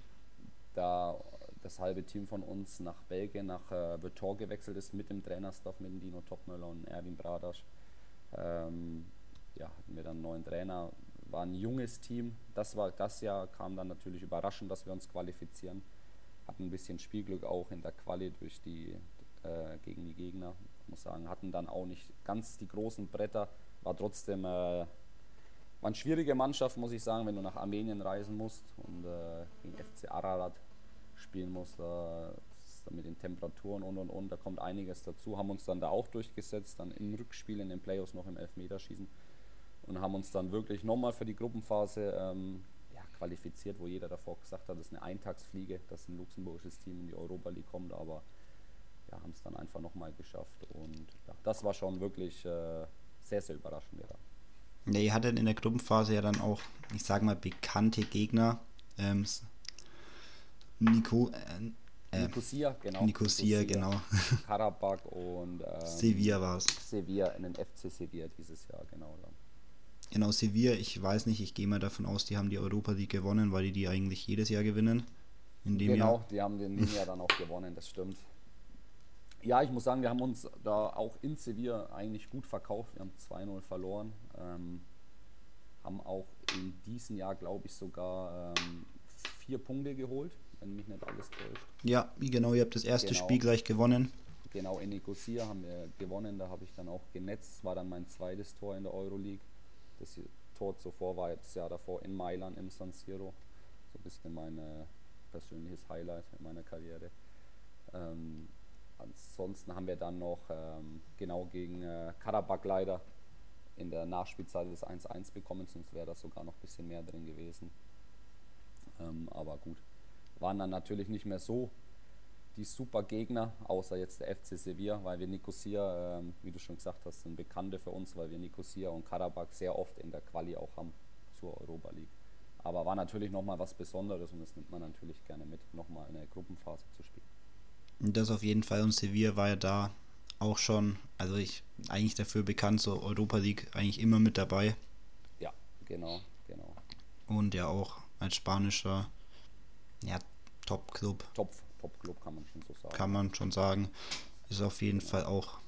da das halbe Team von uns nach Belgien, nach äh, Betor gewechselt ist mit dem Trainerstaff, mit dem Dino Topmöller und Erwin Bradasch. Ähm, ja, hatten wir dann einen neuen Trainer, war ein junges Team. Das war das Jahr, kam dann natürlich überraschend, dass wir uns qualifizieren. Hatten ein bisschen Spielglück auch in der Quali durch die, äh, gegen die Gegner. Muss sagen, hatten dann auch nicht ganz die großen Bretter, war trotzdem äh, war eine schwierige Mannschaft, muss ich sagen, wenn du nach Armenien reisen musst und äh, gegen FC Ararat spielen musst. Da mit den Temperaturen und und und, da kommt einiges dazu. Haben uns dann da auch durchgesetzt, dann im Rückspiel in den Playoffs noch im Elfmeterschießen und haben uns dann wirklich nochmal für die Gruppenphase ähm, ja, qualifiziert, wo jeder davor gesagt hat, das ist eine Eintagsfliege, dass ein luxemburgisches Team in die Europa League kommt, aber ja, haben es dann einfach nochmal geschafft und ja, das war schon wirklich äh, sehr, sehr überraschend. Ja. Ja, ihr hattet in der Gruppenphase ja dann auch, ich sag mal, bekannte Gegner. Ähm, Nico, äh, äh Nicosia, genau. Nicosia, genau. Karabakh und ähm, Sevilla war es. Sevilla, in den FC Sevilla dieses Jahr, genau. Dann. Genau, Sevilla, ich weiß nicht, ich gehe mal davon aus, die haben die Europa League gewonnen, weil die die eigentlich jedes Jahr gewinnen. In dem genau, Jahr. die haben den Jahr dann auch gewonnen, das stimmt. Ja, ich muss sagen, wir haben uns da auch in Sevilla eigentlich gut verkauft. Wir haben 2-0 verloren. Ähm, haben auch in diesem Jahr, glaube ich, sogar ähm, vier Punkte geholt, wenn mich nicht alles täuscht. Ja, genau, ihr habt das erste Genau. Spiel gleich gewonnen. Genau, in Nicosia haben wir gewonnen, da habe ich dann auch genetzt. Das war dann mein zweites Tor in der Euroleague. Das Tor zuvor war jetzt das Jahr davor in Mailand im San Siro. So ein bisschen mein äh, persönliches Highlight in meiner Karriere. Ähm, ansonsten haben wir dann noch ähm, genau gegen äh, Karabakh leider in der Nachspielzeit das 1-1 bekommen, sonst wäre da sogar noch ein bisschen mehr drin gewesen. Ähm, aber gut, waren dann natürlich nicht mehr so die super Gegner, außer jetzt der FC Sevilla, weil wir Nicosia, ähm, wie du schon gesagt hast, sind Bekannte für uns, weil wir Nicosia und Karabakh sehr oft in der Quali auch haben zur Europa League. Aber war natürlich nochmal was Besonderes und das nimmt man natürlich gerne mit, nochmal eine Gruppenphase zu spielen. Und das auf jeden Fall. Und Sevilla war ja da auch schon, also ich eigentlich dafür bekannt, so Europa League eigentlich immer mit dabei. Ja, genau, genau. Und ja auch als spanischer ja, Top-Club, Top, Top-Club kann man schon so sagen. kann man schon sagen. Ist auf jeden Fall auch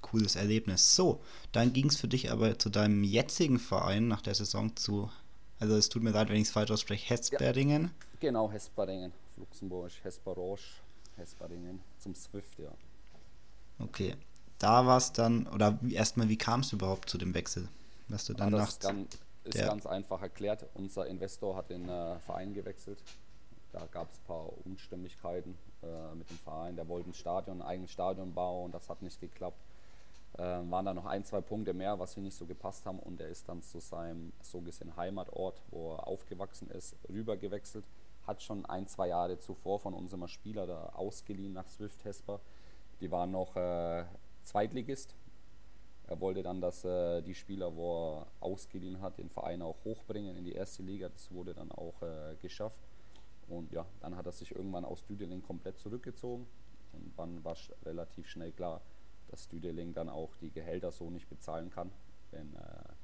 cooles Erlebnis. So, dann ging es für dich aber zu deinem jetzigen Verein nach der Saison zu, also es tut mir leid, wenn ich es falsch ausspreche, Hesberdingen. Genau, Hesparingen, Luxemburg, Hesperoche, Hesparingen zum Swift, ja. Okay, da war es dann, oder erstmal, wie kam es überhaupt zu dem Wechsel? Dass du Ja, dann das ist, ganz, ist ganz einfach erklärt. Unser Investor hat den äh, Verein gewechselt. Da gab es ein paar Unstimmigkeiten äh, mit dem Verein. Der wollte ein Stadion, ein eigenes Stadion bauen, das hat nicht geklappt. Ähm, waren da noch ein, zwei Punkte mehr, was ihm nicht so gepasst haben. Und er ist dann zu seinem so gesehen Heimatort, wo er aufgewachsen ist, rüber gewechselt. Hat schon ein, zwei Jahre zuvor von unserem Spieler da ausgeliehen nach Swift Hesper. Die waren noch äh, Zweitligist. Er wollte dann, dass äh, die Spieler, wo er ausgeliehen hat, den Verein auch hochbringen in die erste Liga. Das wurde dann auch äh, geschafft. Und ja, dann hat er sich irgendwann aus Düdeling komplett zurückgezogen. Und dann war relativ schnell klar, dass Düdeling dann auch die Gehälter so nicht bezahlen kann, wenn äh,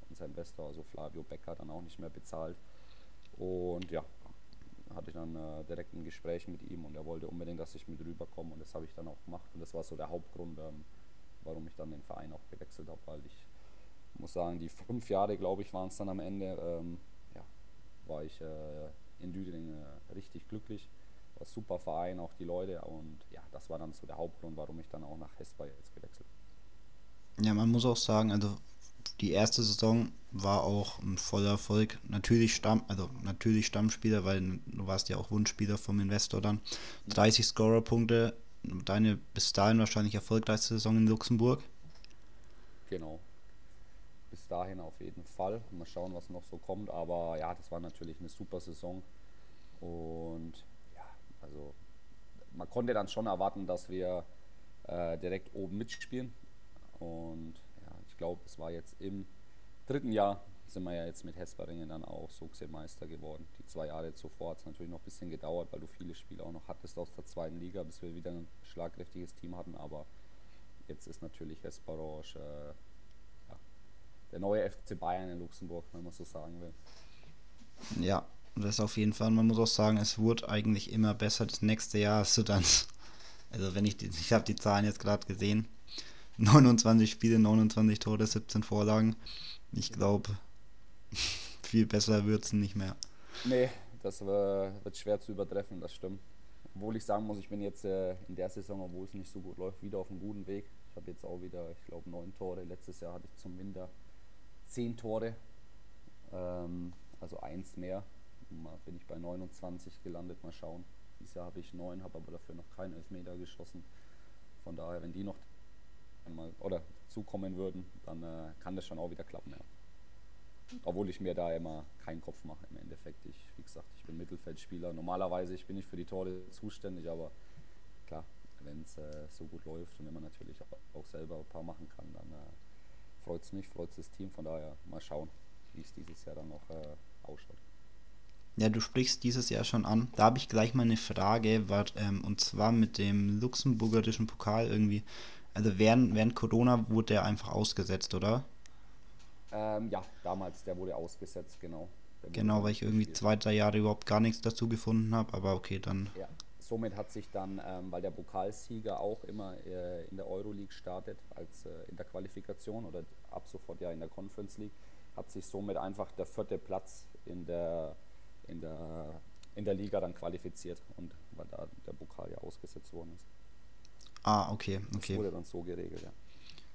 unser Investor, also Flavio Becker, dann auch nicht mehr bezahlt. Und ja, hatte ich dann äh, direkt ein Gespräch mit ihm und er wollte unbedingt, dass ich mit rüberkomme und das habe ich dann auch gemacht und das war so der Hauptgrund, ähm, warum ich dann den Verein auch gewechselt habe, weil ich muss sagen, die fünf Jahre, glaube ich, waren es dann am Ende, ähm, ja, war ich äh, in Düdeling äh, richtig glücklich. War super Verein, auch die Leute und ja, das war dann so der Hauptgrund, warum ich dann auch nach Hesper jetzt gewechselt bin. ja, man muss auch sagen, also die erste Saison war auch ein voller Erfolg. Natürlich Stamm, also natürlich Stammspieler, weil du warst ja auch Wunschspieler vom Investor dann. 30 Scorer-Punkte, deine bis dahin wahrscheinlich erfolgreichste Saison in Luxemburg. Genau. Dahin auf jeden Fall. Mal schauen, was noch so kommt. Aber ja, das war natürlich eine super Saison. Und ja, also man konnte dann schon erwarten, dass wir äh, direkt oben mitspielen. Und ja, ich glaube, es war jetzt im dritten Jahr sind wir ja jetzt mit Hesperingen dann auch so gesehen Meister geworden. Die zwei Jahre zuvor hat es natürlich noch ein bisschen gedauert, weil du viele Spiele auch noch hattest aus der zweiten Liga, bis wir wieder ein schlagkräftiges Team hatten. Aber jetzt ist natürlich Hesperoche äh, der neue FC Bayern in Luxemburg, wenn man so sagen will. Ja, das auf jeden Fall. Man muss auch sagen, es wurde eigentlich immer besser. Das nächste Jahr hast du dann, also wenn ich die, ich habe die Zahlen jetzt gerade gesehen, 29 Spiele, 29 Tore, 17 Vorlagen. Ich glaube, viel besser wird es nicht mehr. Nee, das wird schwer zu übertreffen, das stimmt. Obwohl ich sagen muss, ich bin jetzt äh, in der Saison, obwohl es nicht so gut läuft, wieder auf einem guten Weg. Ich habe jetzt auch wieder, ich glaube, neun Tore. Letztes Jahr hatte ich zum Winter zehn Tore, ähm, also eins mehr. Mal bin ich bei 29 gelandet, mal schauen. Dieses Jahr habe ich neun, habe aber dafür noch keinen Elfmeter geschossen. Von daher, wenn die noch einmal oder zukommen würden, dann äh, kann das schon auch wieder klappen. Ja. Obwohl ich mir da immer keinen Kopf mache im Endeffekt. Ich, wie gesagt, ich bin Mittelfeldspieler. Normalerweise ich bin ich für die Tore zuständig, aber klar, wenn es äh, so gut läuft und wenn man natürlich auch, auch selber ein paar machen kann, dann äh, freut es mich, freut es das Team. Von daher mal schauen, wie es dieses Jahr dann noch äh, ausschaut. Ja, du sprichst dieses Jahr schon an. Da habe ich gleich mal eine Frage, war, ähm, und zwar mit dem luxemburgerischen Pokal irgendwie. Also während, während Corona wurde der einfach ausgesetzt, oder? Ähm, ja, damals, der wurde ausgesetzt, genau. Der Genau, weil ich irgendwie zwei, drei Jahre überhaupt gar nichts dazu gefunden habe, aber okay, dann. Ja, somit hat sich dann, ähm, weil der Pokalsieger auch immer äh, in der Euroleague startet, als äh, in der Qualifikation oder ab sofort ja in der Conference League, hat sich somit einfach der vierte Platz in der, in der, in der Liga dann qualifiziert und weil da der Pokal ja ausgesetzt worden ist. Ah, okay, okay. Das wurde dann so geregelt, ja.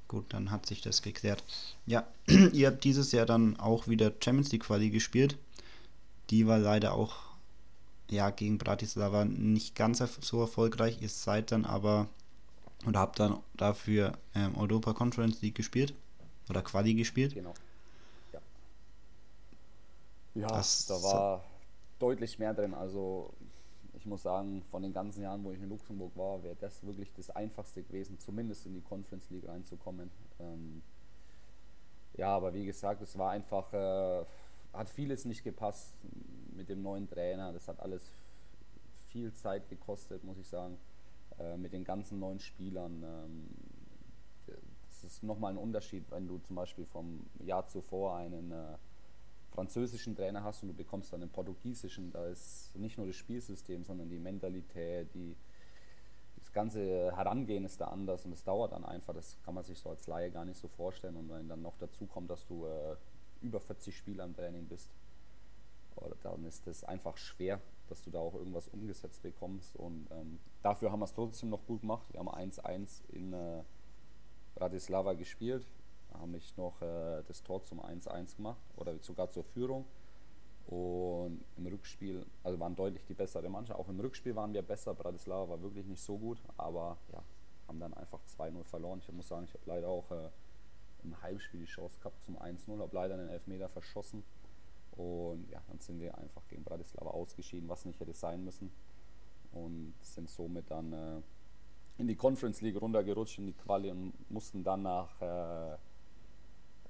Gut, dann hat sich das geklärt. Ja, ihr habt dieses Jahr dann auch wieder Champions League Quali gespielt. Die war leider auch ja, gegen Bratislava nicht ganz so erfolgreich. Ihr seid dann aber oder habt dann dafür ähm, Europa Conference League gespielt oder Quali gespielt. Genau. Ja, ja das da war so deutlich mehr drin. Also ich muss sagen, von den ganzen Jahren, wo ich in Luxemburg war, wäre das wirklich das Einfachste gewesen, zumindest in die Conference League reinzukommen. Ähm, ja, aber wie gesagt, es war einfach, äh, hat vieles nicht gepasst mit dem neuen Trainer. Das hat alles viel Zeit gekostet, muss ich sagen, äh, mit den ganzen neuen Spielern. Ähm, das ist nochmal ein Unterschied, wenn du zum Beispiel vom Jahr zuvor einen äh, französischen Trainer hast und du bekommst dann einen portugiesischen, da ist nicht nur das Spielsystem, sondern die Mentalität, die, das ganze Herangehen ist da anders und es dauert dann einfach, das kann man sich so als Laie gar nicht so vorstellen und wenn dann noch dazu kommt, dass du äh, über 40 Spiele am Training bist, dann ist es einfach schwer, dass du da auch irgendwas umgesetzt bekommst und ähm, dafür haben wir es trotzdem noch gut gemacht. Wir haben 1-1 in äh, Bratislava gespielt, haben ich noch äh, das Tor zum 1-1 gemacht oder sogar zur Führung. Und im Rückspiel, also waren deutlich die bessere Mannschaft. Auch im Rückspiel waren wir besser. Bratislava war wirklich nicht so gut, aber ja, haben dann einfach 2-0 verloren. Ich muss sagen, ich habe leider auch äh, im Heimspiel die Chance gehabt zum 1-0, habe leider einen Elfmeter verschossen. Und ja, dann sind wir einfach gegen Bratislava ausgeschieden, was nicht hätte sein müssen. Und sind somit dann äh, in die Conference League runtergerutscht, in die Quali und mussten dann nach äh,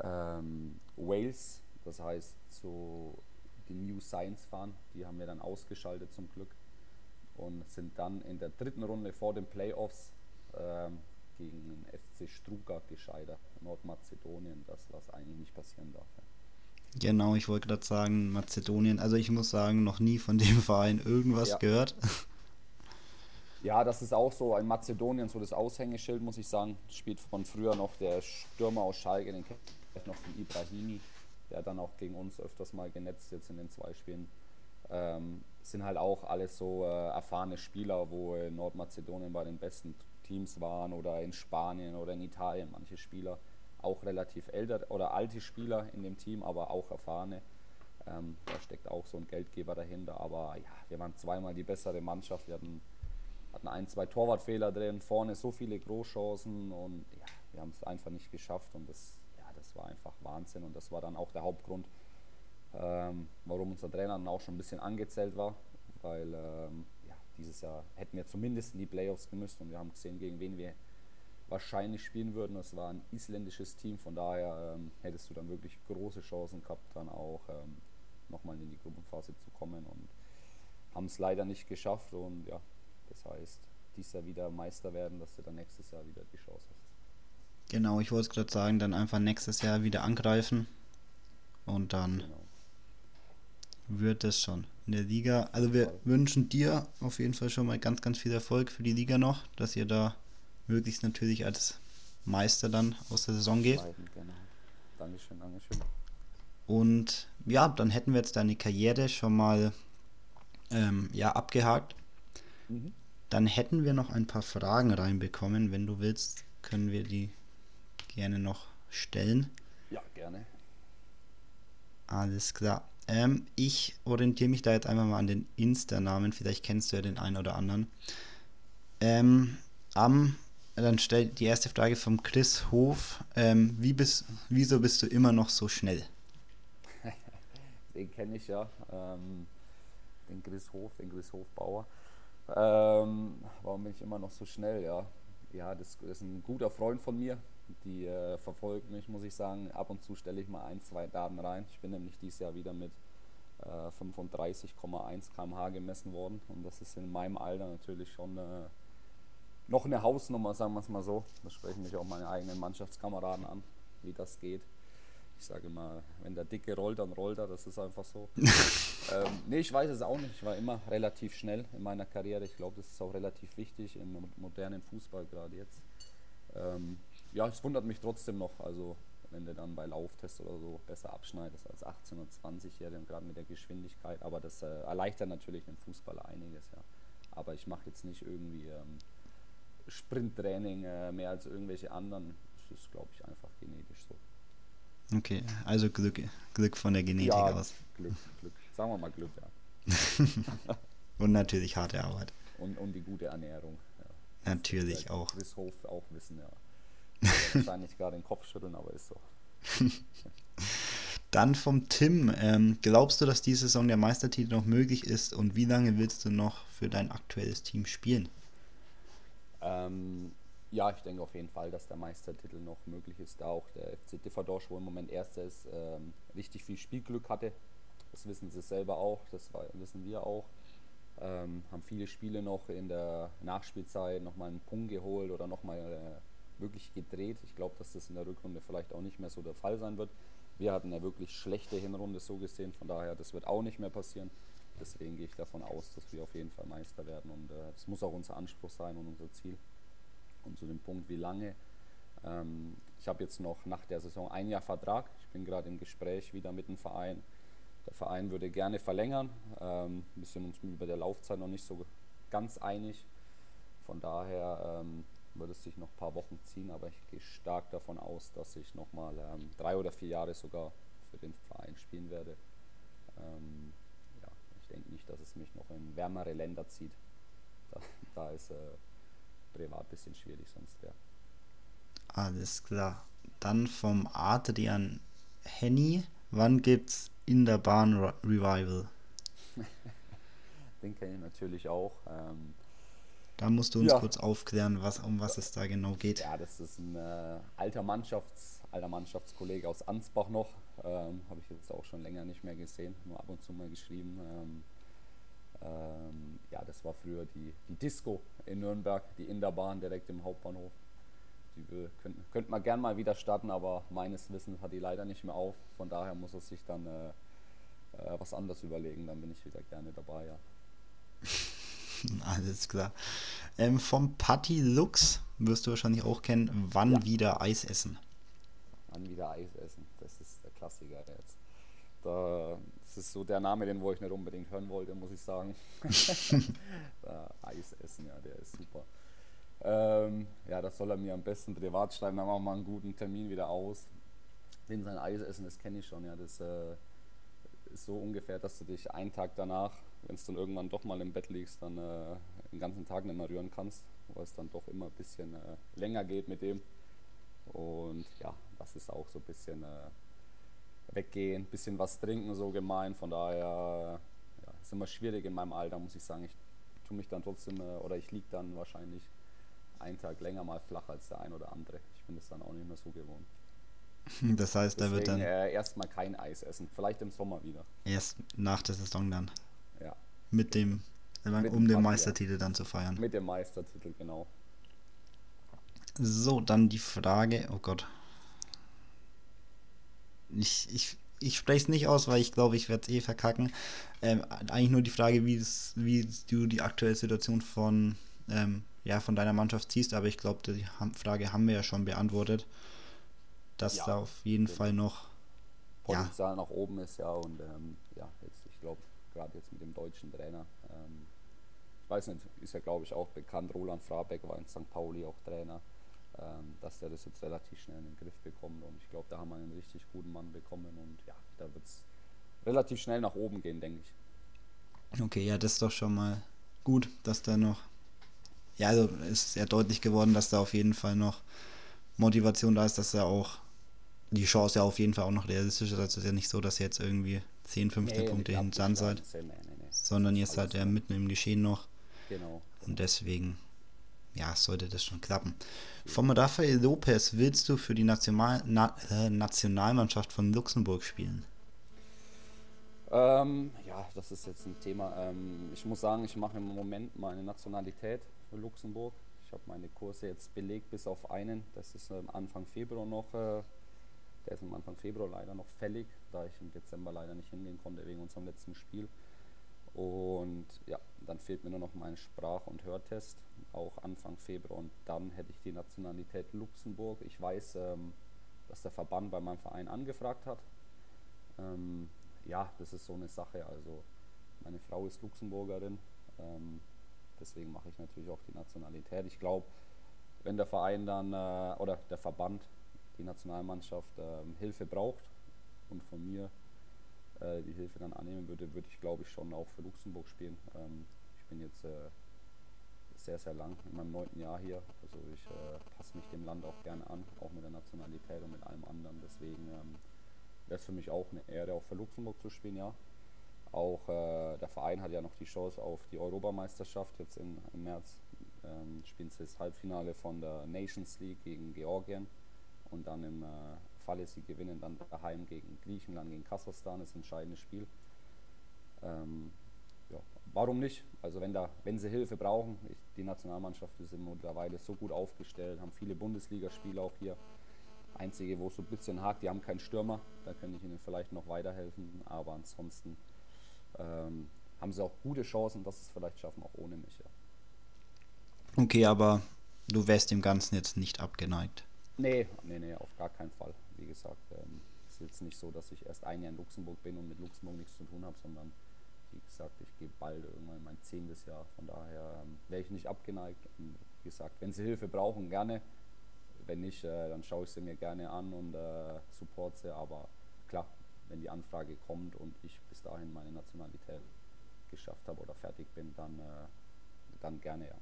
ähm, Wales, das heißt zu den New Science fahren. Die haben wir dann ausgeschaltet zum Glück und sind dann in der dritten Runde vor den Playoffs ähm, gegen den FC Struga gescheitert, Nordmazedonien, das was eigentlich nicht passieren darf. Genau, ich wollte gerade sagen, Mazedonien, also ich muss sagen, noch nie von dem Verein irgendwas ja. gehört. Ja, das ist auch so in Mazedonien so das Aushängeschild, muss ich sagen. Spielt von früher noch der Stürmer aus Schalke, den vielleicht noch den Ibrahimi, der dann auch gegen uns öfters mal genetzt jetzt in den zwei Spielen. Ähm, sind halt auch alles so äh, erfahrene Spieler, wo in Nordmazedonien bei den besten Teams waren oder in Spanien oder in Italien manche Spieler. Auch relativ älter oder alte Spieler in dem Team, aber auch erfahrene. Ähm, da steckt auch so ein Geldgeber dahinter. Aber ja, wir waren zweimal die bessere Mannschaft. Wir hatten, hatten ein, zwei Torwartfehler drin, vorne so viele Großchancen und ja, wir haben es einfach nicht geschafft. Und das das war einfach Wahnsinn und das war dann auch der Hauptgrund, ähm, warum unser Trainer dann auch schon ein bisschen angezählt war, weil ähm, ja, dieses Jahr hätten wir zumindest in die Playoffs gemüsst und wir haben gesehen, gegen wen wir wahrscheinlich spielen würden. Das war ein isländisches Team, von daher ähm, hättest du dann wirklich große Chancen gehabt, dann auch ähm, nochmal in die Gruppenphase zu kommen und haben es leider nicht geschafft und ja, das heißt, dieses Jahr wieder Meister werden, dass du dann nächstes Jahr wieder die Chance hast. Genau, ich wollte es gerade sagen, dann einfach nächstes Jahr wieder angreifen und dann genau. Wird es schon in der Liga. Also wir wünschen dir auf jeden Fall schon mal ganz, ganz viel Erfolg für die Liga noch, dass ihr da möglichst natürlich als Meister dann aus der Saison geht. Genau. Dankeschön, Dankeschön. Und ja, dann hätten wir jetzt deine Karriere schon mal ähm, ja, abgehakt. Mhm. Dann hätten wir noch ein paar Fragen reinbekommen. Wenn du willst, können wir die gerne noch stellen? Ja, gerne. Alles klar. Ähm, ich orientiere mich da jetzt einfach mal an den Insta-Namen. Vielleicht kennst du ja den einen oder anderen. Ähm, am, dann stellt die erste Frage vom Chris Hof. Ähm, wie bist, wieso bist du immer noch so schnell? den kenne ich ja. Ähm, den Chris Hof, den Chris Hofbauer. Ähm, warum bin ich immer noch so schnell? Ja, ja das, das ist ein guter Freund von mir die äh, verfolgt mich, muss ich sagen. Ab und zu stelle ich mal ein, zwei Daten rein. Ich bin nämlich dieses Jahr wieder mit äh, 35,1 km/h gemessen worden. Und das ist in meinem Alter natürlich schon äh, noch eine Hausnummer, sagen wir es mal so. Da sprechen mich auch meine eigenen Mannschaftskameraden an, wie das geht. Ich sage immer, wenn der Dicke rollt, dann rollt er, das ist einfach so. ähm, nee, ich weiß es auch nicht. Ich war immer relativ schnell in meiner Karriere. Ich glaube, das ist auch relativ wichtig im modernen Fußball gerade jetzt. Ähm, ja, es wundert mich trotzdem noch. Also wenn du dann bei Lauftest oder so besser abschneidest als 18- und 20-Jährige, gerade mit der Geschwindigkeit. Aber das äh, erleichtert natürlich den Fußballer einiges, ja. Aber ich mache jetzt nicht irgendwie ähm, Sprinttraining äh, mehr als irgendwelche anderen. Das ist, glaube ich, einfach genetisch so. Okay, also Glück, Glück von der Genetik ja, aus. Glück, Glück. Sagen wir mal Glück, ja. und natürlich harte Arbeit. Und, und die gute Ernährung. Ja. Natürlich auch. Chris Hof auch wissen, ja. wahrscheinlich gerade den Kopf schütteln, aber ist so. Dann vom Tim. Ähm, glaubst du, dass diese Saison der Meistertitel noch möglich ist und wie lange willst du noch für dein aktuelles Team spielen? Ähm, ja, ich denke auf jeden Fall, dass der Meistertitel noch möglich ist, da auch der FC Differdosch, wo im Moment Erster ist, ähm, richtig viel Spielglück hatte. Das wissen sie selber auch, das wissen wir auch. Ähm, haben viele Spiele noch in der Nachspielzeit nochmal einen Punkt geholt oder nochmal äh, wirklich gedreht. Ich glaube, dass das in der Rückrunde vielleicht auch nicht mehr so der Fall sein wird. Wir hatten eine wirklich schlechte Hinrunde so gesehen, von daher, das wird auch nicht mehr passieren. Deswegen gehe ich davon aus, dass wir auf jeden Fall Meister werden und äh, das muss auch unser Anspruch sein und unser Ziel. Und zu dem Punkt, wie lange. Ähm, ich habe jetzt noch nach der Saison ein Jahr Vertrag. Ich bin gerade im Gespräch wieder mit dem Verein. Der Verein würde gerne verlängern. Ähm, wir sind uns über der Laufzeit noch nicht so ganz einig. Von daher ähm, wird es sich noch ein paar Wochen ziehen, aber ich gehe stark davon aus, dass ich nochmal ähm, drei oder vier Jahre sogar für den Verein spielen werde. Ähm, ja, ich denke nicht, dass es mich noch in wärmere Länder zieht. Da, da ist äh, privat ein bisschen schwierig sonst wäre. Alles klar. Dann vom Adrian Henny. Wann gibt's in der Bahn Revival? Den kenne ich natürlich auch. Ähm, da musst du uns ja. kurz aufklären, was, um was es da genau geht. Ja, das ist ein äh, alter, Mannschafts-, alter Mannschaftskollege aus Ansbach noch. Ähm, Habe ich jetzt auch schon länger nicht mehr gesehen, nur ab und zu mal geschrieben. Ähm, ähm, ja, das war früher die, die Disco in Nürnberg, die in der Bahn direkt im Hauptbahnhof. Die will, könnte könnt man gern mal wieder starten, aber meines Wissens hat die leider nicht mehr auf. Von daher muss er sich dann äh, äh, was anderes überlegen. Dann bin ich wieder gerne dabei, ja. Alles klar. Ähm, vom Patty Lux wirst du wahrscheinlich auch kennen. Wann ja. wieder Eis essen? Wann wieder Eis essen? Das ist der Klassiker jetzt. Da, das ist so der Name, den wo ich nicht unbedingt hören wollte, muss ich sagen. Eis essen, ja, der ist super. Ähm, ja, das soll er mir am besten privat schreiben, dann machen wir mal einen guten Termin wieder aus. Den sein Eis essen, das kenne ich schon, ja, das äh, ist so ungefähr, dass du dich einen Tag danach wenn es dann irgendwann doch mal im Bett liegst, dann äh, den ganzen Tag nicht mehr rühren kannst, weil es dann doch immer ein bisschen äh, länger geht mit dem. Und ja, das ist auch so ein bisschen äh, weggehen, ein bisschen was trinken, so gemein. Von daher ja, ist immer schwierig in meinem Alter, muss ich sagen. Ich tue mich dann trotzdem, äh, oder ich liege dann wahrscheinlich einen Tag länger mal flach als der ein oder andere. Ich bin es dann auch nicht mehr so gewohnt. Das heißt, da wird dann. Äh, erstmal kein Eis essen, vielleicht im Sommer wieder. Erst nach der Saison dann. Ja. Mit dem, mit um den Meistertitel dann zu feiern. Mit dem Meistertitel, genau. So, dann die Frage, oh Gott. Ich, ich, ich spreche es nicht aus, weil ich glaube, ich werde es eh verkacken. Ähm, eigentlich nur die Frage, wie, wie du die aktuelle Situation von, ähm, ja, von deiner Mannschaft siehst, aber ich glaube, die Frage haben wir ja schon beantwortet. Dass ja, da auf jeden Fall noch Potenzial ja. nach oben ist, ja, und ähm, ja, jetzt, gerade jetzt mit dem deutschen Trainer. Ähm, ich weiß nicht, ist ja glaube ich auch bekannt, Roland Frabeck war in St. Pauli auch Trainer, ähm, dass der das jetzt relativ schnell in den Griff bekommt und ich glaube, da haben wir einen richtig guten Mann bekommen und ja, da wird es relativ schnell nach oben gehen, denke ich. Okay, ja, das ist doch schon mal gut, dass da noch, ja, also ist sehr deutlich geworden, dass da auf jeden Fall noch Motivation da ist, dass er auch die Chance ja auf jeden Fall auch noch realistisch ist. Also ist ja nicht so, dass ihr jetzt irgendwie 10, 15 nee, Punkte hinten Sand seid, nee, nee, sondern ihr seid ja mitten im Geschehen noch. Genau. Und deswegen, ja, sollte das schon klappen. Von Rafael Lopez willst du für die National Na äh, Nationalmannschaft von Luxemburg spielen? Ähm, ja, das ist jetzt ein Thema. Ähm, ich muss sagen, ich mache im Moment meine Nationalität für Luxemburg. Ich habe meine Kurse jetzt belegt bis auf einen. Das ist ähm, Anfang Februar noch. Äh, Der ist am Anfang Februar leider noch fällig, da ich im Dezember leider nicht hingehen konnte wegen unserem letzten Spiel. Und ja, dann fehlt mir nur noch mein Sprach- und Hörtest, auch Anfang Februar. Und dann hätte ich die Nationalität Luxemburg. Ich weiß, ähm, dass der Verband bei meinem Verein angefragt hat. Ähm, ja, das ist so eine Sache. Also meine Frau ist Luxemburgerin. Ähm, deswegen mache ich natürlich auch die Nationalität. Ich glaube, wenn der Verein dann äh, oder der Verband, die Nationalmannschaft äh, Hilfe braucht und von mir äh, die Hilfe dann annehmen würde, würde ich glaube ich schon auch für Luxemburg spielen. Ähm, ich bin jetzt äh, sehr, sehr lang in meinem neunten Jahr hier. Also ich äh, passe mich dem Land auch gerne an, auch mit der Nationalität und mit allem anderen. Deswegen ähm, wäre es für mich auch eine Ehre, auch für Luxemburg zu spielen, ja. Auch äh, der Verein hat ja noch die Chance auf die Europameisterschaft jetzt in, im März. Ähm, spielen sie das Halbfinale von der Nations League gegen Georgien und dann im äh, Falle sie gewinnen, dann daheim gegen Griechenland, gegen Kasachstan, das entscheidende Spiel. Ähm, ja, warum nicht? Also wenn, da, wenn sie Hilfe brauchen, ich, die Nationalmannschaft ist mittlerweile so gut aufgestellt, haben viele Bundesligaspiele auch hier. Einzige, wo es so ein bisschen hakt, die haben keinen Stürmer, da kann ich ihnen vielleicht noch weiterhelfen, aber ansonsten ähm, haben sie auch gute Chancen, dass sie es vielleicht schaffen, auch ohne mich. Ja. Okay, aber du wärst dem Ganzen jetzt nicht abgeneigt. Nee, nee, nee, auf gar keinen Fall. Wie gesagt, ähm, es ist jetzt nicht so, dass ich erst ein Jahr in Luxemburg bin und mit Luxemburg nichts zu tun habe, sondern wie gesagt, ich gehe bald irgendwann in mein zehntes Jahr. Von daher ähm, wäre ich nicht abgeneigt. Und wie gesagt, wenn sie Hilfe brauchen, gerne. Wenn nicht, äh, dann schaue ich sie mir gerne an und äh, support sie. Aber klar, wenn die Anfrage kommt und ich bis dahin meine Nationalität geschafft habe oder fertig bin, dann, äh, dann gerne ja.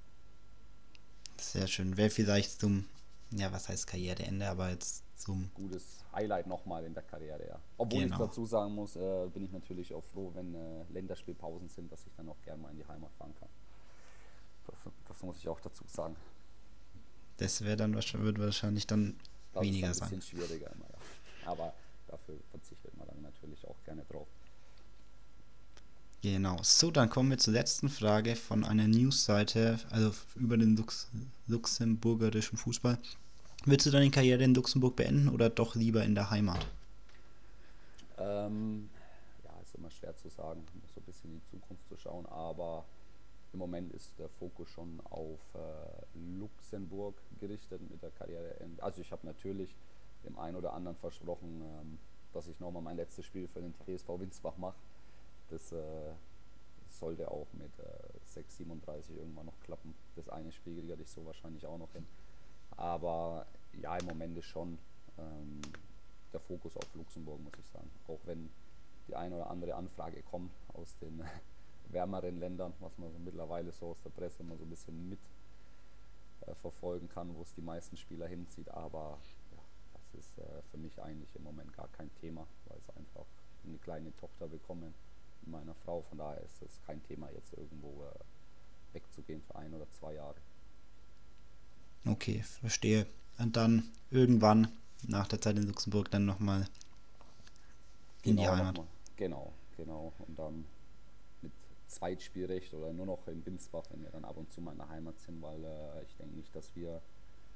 Sehr schön. Wäre vielleicht zum, ja, was heißt Karriereende, aber jetzt zum. Gutes Highlight nochmal in der Karriere, ja. Obwohl Genau. ich dazu sagen muss, äh, bin ich natürlich auch froh, wenn äh, Länderspielpausen sind, dass ich dann auch gerne mal in die Heimat fahren kann. Das, das muss ich auch dazu sagen. Das wäre dann wahrscheinlich, wird wahrscheinlich dann Das weniger ist ein sein. bisschen schwieriger immer, ja. Aber dafür verzichtet man dann natürlich auch gerne drauf. Genau. So, dann kommen wir zur letzten Frage von einer Newsseite, also über den Lux luxemburgerischen Fußball. Willst du deine Karriere in Luxemburg beenden oder doch lieber in der Heimat? Ähm, ja, ist immer schwer zu sagen, so ein bisschen in die Zukunft zu schauen, aber im Moment ist der Fokus schon auf äh, Luxemburg gerichtet mit der Karriere. Also ich habe natürlich dem einen oder anderen versprochen, ähm, dass ich nochmal mein letztes Spiel für den TSV Winsbach mache. Das äh, sollte auch mit äh, 6,37 irgendwann noch klappen. Das eine Spiel kriege ich so wahrscheinlich auch noch hin. Aber ja, im Moment ist schon ähm, der Fokus auf Luxemburg, muss ich sagen. Auch wenn die eine oder andere Anfrage kommt aus den wärmeren Ländern, was man so mittlerweile so aus der Presse immer so ein bisschen mit äh, verfolgen kann, wo es die meisten Spieler hinzieht. Aber ja, das ist äh, für mich eigentlich im Moment gar kein Thema, weil es einfach eine kleine Tochter bekommen meiner Frau. Von daher ist es kein Thema, jetzt irgendwo äh, wegzugehen für ein oder zwei Jahre. Okay, verstehe. Und dann irgendwann nach der Zeit in Luxemburg dann nochmal in die Heimat. Genau, genau. Und dann mit Zweitspielrecht oder nur noch in Binsbach, wenn wir dann ab und zu mal in der Heimat sind, weil äh, ich denke nicht, dass wir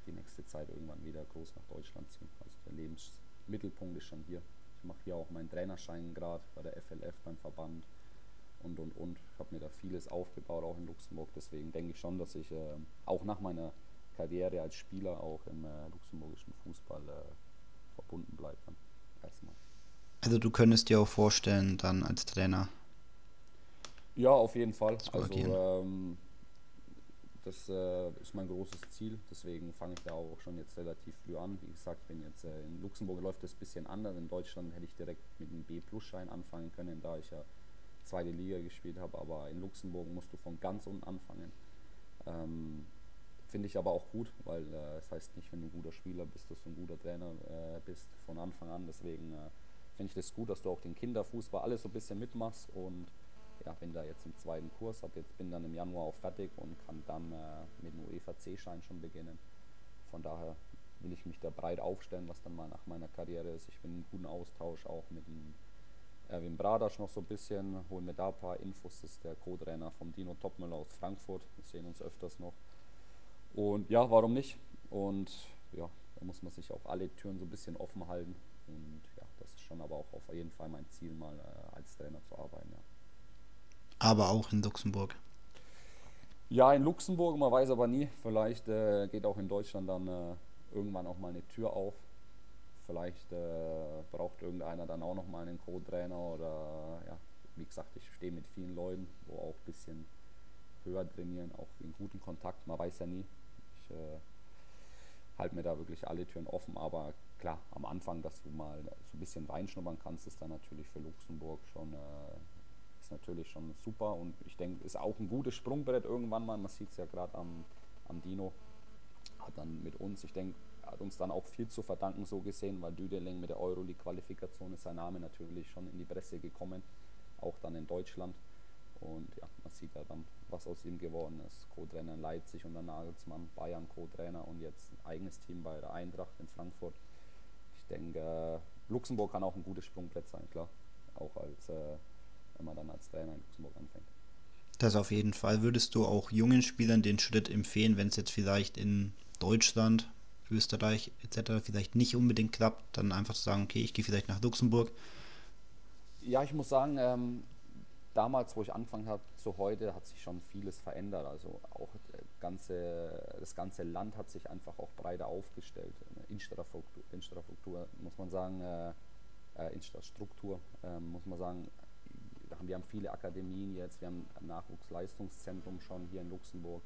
die nächste Zeit irgendwann wieder groß nach Deutschland ziehen. Also der Lebensmittelpunkt ist schon hier. Ich mache hier auch meinen Trainerschein gerade bei der FLF beim Verband und und und. Ich habe mir da vieles aufgebaut, auch in Luxemburg. Deswegen denke ich schon, dass ich äh, auch nach meiner Karriere als Spieler auch im äh, luxemburgischen Fußball äh, verbunden bleibe. dann Erstmal. Also du könntest dir auch vorstellen, dann als Trainer. Ja, auf jeden Fall. Also ähm, das äh, ist mein großes Ziel. Deswegen fange ich da auch schon jetzt relativ früh an. Wie gesagt, wenn jetzt äh, in Luxemburg läuft das ein bisschen anders. In Deutschland hätte ich direkt mit einem B-Plus-Schein anfangen können, da ich ja zweite Liga gespielt habe. Aber in Luxemburg musst du von ganz unten anfangen. Ähm, Finde ich aber auch gut, weil äh, das heißt nicht, wenn du ein guter Spieler bist, dass du ein guter Trainer äh, bist von Anfang an. Deswegen äh, finde ich das gut, dass du auch den Kinderfußball alles so ein bisschen mitmachst und ja, bin da jetzt im zweiten Kurs, hab jetzt, bin dann im Januar auch fertig und kann dann äh, mit dem UEFA C-Schein schon beginnen. Von daher will ich mich da breit aufstellen, was dann mal nach meiner Karriere ist. Ich bin im guten Austausch auch mit dem Erwin Bradasch noch so ein bisschen, holen mir da ein paar Infos. Das ist der Co-Trainer vom Dino Topmüller aus Frankfurt. Wir sehen uns öfters noch. Und ja, warum nicht? Und ja, da muss man sich auch alle Türen so ein bisschen offen halten. Und ja, das ist schon aber auch auf jeden Fall mein Ziel, mal äh, als Trainer zu arbeiten. Ja. Aber auch in Luxemburg. Ja, in Luxemburg, man weiß aber nie. Vielleicht äh, geht auch in Deutschland dann äh, irgendwann auch mal eine Tür auf. Vielleicht äh, braucht irgendeiner dann auch noch mal einen Co-Trainer oder ja, wie gesagt, ich stehe mit vielen Leuten, wo auch ein bisschen höher trainieren, auch in guten Kontakt. Man weiß ja nie. Äh, halte mir da wirklich alle Türen offen, aber klar, am Anfang, dass du mal so ein bisschen reinschnuppern kannst, ist dann natürlich für Luxemburg schon äh, ist natürlich schon super und ich denke, ist auch ein gutes Sprungbrett irgendwann mal. Man sieht es ja gerade am, am Dino, hat dann mit uns, ich denke, hat uns dann auch viel zu verdanken, so gesehen, weil Düdeling mit der Euroleague-Qualifikation ist sein Name natürlich schon in die Presse gekommen, auch dann in Deutschland. Und ja, man sieht ja dann, was aus ihm geworden ist. Co-Trainer in Leipzig und dann Nagelsmann, Bayern Co-Trainer und jetzt ein eigenes Team bei der Eintracht in Frankfurt. Ich denke, äh, Luxemburg kann auch ein gutes Sprungbrett sein, klar. Auch als, äh, wenn man dann als Trainer in Luxemburg anfängt. Das auf jeden Fall. Würdest du auch jungen Spielern den Schritt empfehlen, wenn es jetzt vielleicht in Deutschland, Österreich etc. vielleicht nicht unbedingt klappt, dann einfach zu sagen, okay, ich gehe vielleicht nach Luxemburg? Ja, ich muss sagen, ähm, damals, wo ich angefangen habe, zu heute, hat sich schon vieles verändert. Also auch ganze, das ganze Land hat sich einfach auch breiter aufgestellt. Infrastruktur, Infrastruktur muss man sagen, äh, äh, Infrastruktur, äh, muss man sagen, wir haben viele Akademien jetzt, wir haben ein Nachwuchsleistungszentrum schon hier in Luxemburg.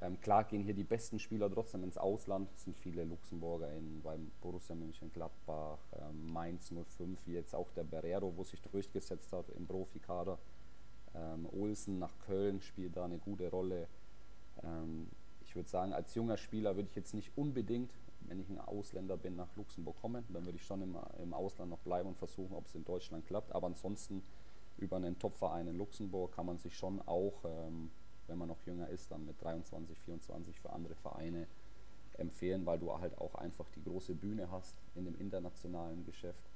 Ähm, klar gehen hier die besten Spieler trotzdem ins Ausland. Es sind viele Luxemburger in, beim Borussia Mönchengladbach, ähm, Mainz 05, wie jetzt auch der Berrero, wo sich durchgesetzt hat im Profikader. Ähm, Olsen nach Köln spielt da eine gute Rolle. Ähm, ich würde sagen, als junger Spieler würde ich jetzt nicht unbedingt, wenn ich ein Ausländer bin, nach Luxemburg kommen. Dann würde ich schon im, im Ausland noch bleiben und versuchen, ob es in Deutschland klappt. Aber ansonsten über einen Topverein in Luxemburg kann man sich schon auch, ähm, wenn man noch jünger ist, dann mit 23, 24 für andere Vereine empfehlen, weil du halt auch einfach die große Bühne hast in dem internationalen Geschäft.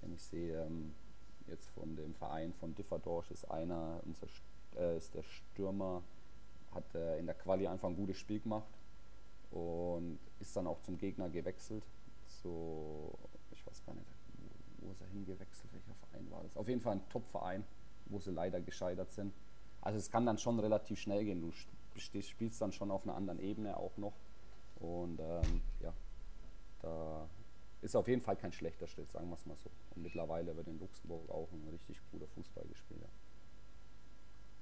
Wenn ich sehe, ähm, jetzt von dem Verein von Differdorsch ist einer, unser äh, ist der Stürmer, hat äh, in der Quali einfach ein gutes Spiel gemacht und ist dann auch zum Gegner gewechselt. So, ich weiß gar nicht, wo ist er hingewechselt, welcher Verein war das? Auf jeden Fall ein Top-Verein, wo sie leider gescheitert sind. Also es kann dann schon relativ schnell gehen. Du spielst dann schon auf einer anderen Ebene auch noch. Und ähm, ja, da ist auf jeden Fall kein schlechter Schritt, sagen wir es mal so. Und mittlerweile wird in Luxemburg auch ein richtig guter Fußball gespielt.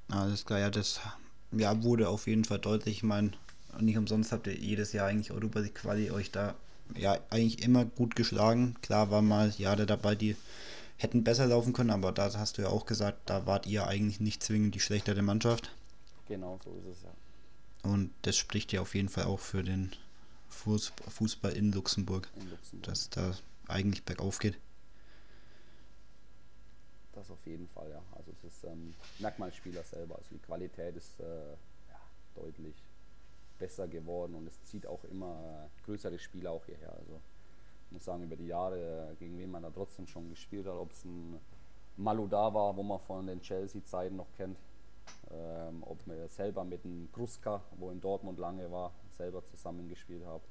Alles klar, ja, das ja, wurde auf jeden Fall deutlich. Ich meine, nicht umsonst habt ihr jedes Jahr eigentlich Europa League Quali euch da ja eigentlich immer gut geschlagen. Klar war mal Jahre dabei, die hätten besser laufen können, aber da hast du ja auch gesagt, da wart ihr eigentlich nicht zwingend die schlechtere Mannschaft. Genau, so ist es ja. Und das spricht ja auf jeden Fall auch für den Fußball in Luxemburg, in Luxemburg. dass da eigentlich bergauf geht. Das auf jeden Fall, ja. Also es ist ähm, Merkmalspieler selber. Also die Qualität ist äh, ja, deutlich besser geworden und es zieht auch immer äh, größere Spieler auch hierher. Also ich muss sagen, über die Jahre, äh, gegen wen man da trotzdem schon gespielt hat, ob es ein Maluda war, wo man von den Chelsea-Zeiten noch kennt, ähm, ob man selber mit einem Kruska, wo in Dortmund lange war, selber zusammengespielt habe.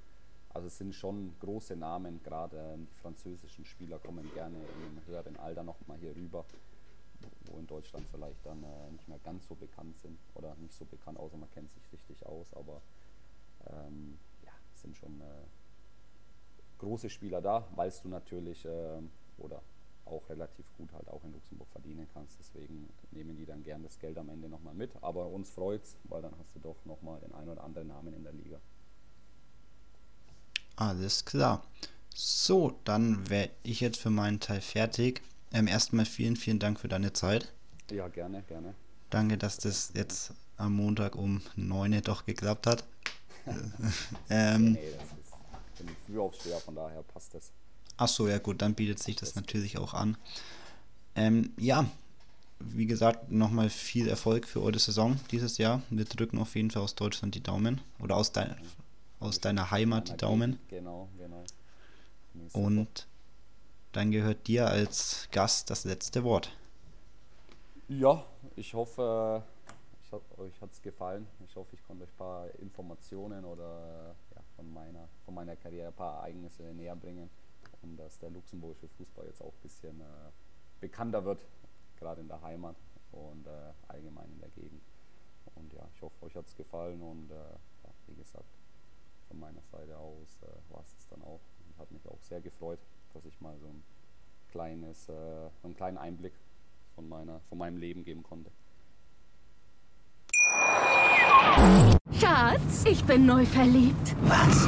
Also es sind schon große Namen, gerade ähm, die französischen Spieler kommen gerne im höheren Alter nochmal hier rüber, wo in Deutschland vielleicht dann äh, nicht mehr ganz so bekannt sind oder nicht so bekannt, außer man kennt sich richtig aus, aber ähm, ja, es sind schon äh, große Spieler da, weil du natürlich äh, oder auch relativ gut halt auch in Luxemburg verdienen kannst. Deswegen nehmen die dann gern das Geld am Ende nochmal mit. Aber uns freut es, weil dann hast du doch nochmal den einen oder anderen Namen in der Liga. Alles klar. So, dann wäre ich jetzt für meinen Teil fertig. Ähm, erstmal vielen, vielen Dank für deine Zeit. Ja, gerne, gerne. Danke, dass das jetzt am Montag um 9 Uhr doch geklappt hat. ähm, nee, das ist, ich bin Frühaufsteher, von daher passt das. Ach so, ja gut, dann bietet sich das natürlich auch an. Ähm, ja, wie gesagt, nochmal viel Erfolg für eure Saison dieses Jahr. Wir drücken auf jeden Fall aus Deutschland die Daumen. Oder aus, dein, aus deiner Heimat die Daumen. Genau, genau. Und dann gehört dir als Gast das letzte Wort. Ja, ich hoffe, ich ho euch hat es gefallen. Ich hoffe, ich konnte euch ein paar Informationen oder ja, von, meiner, von meiner Karriere, ein paar Ereignisse näher bringen. Und dass der luxemburgische Fußball jetzt auch ein bisschen äh, bekannter wird, gerade in der Heimat und äh, allgemein in der Gegend. Und ja, ich hoffe, euch hat es gefallen und äh, ja, wie gesagt, von meiner Seite aus äh, war es das dann auch. Und hat mich auch sehr gefreut, dass ich mal so ein kleines, äh, einen kleinen Einblick von, meiner, von meinem Leben geben konnte. Schatz, ich bin neu verliebt. Was?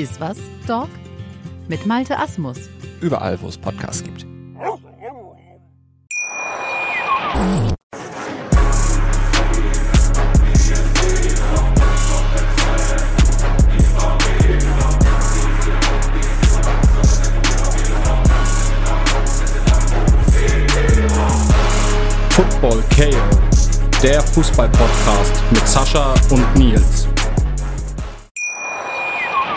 Ist was, Dog? Mit Malte Asmus. Überall, wo es Podcasts gibt. Football KO, der Fußball-Podcast mit Sascha und Nils.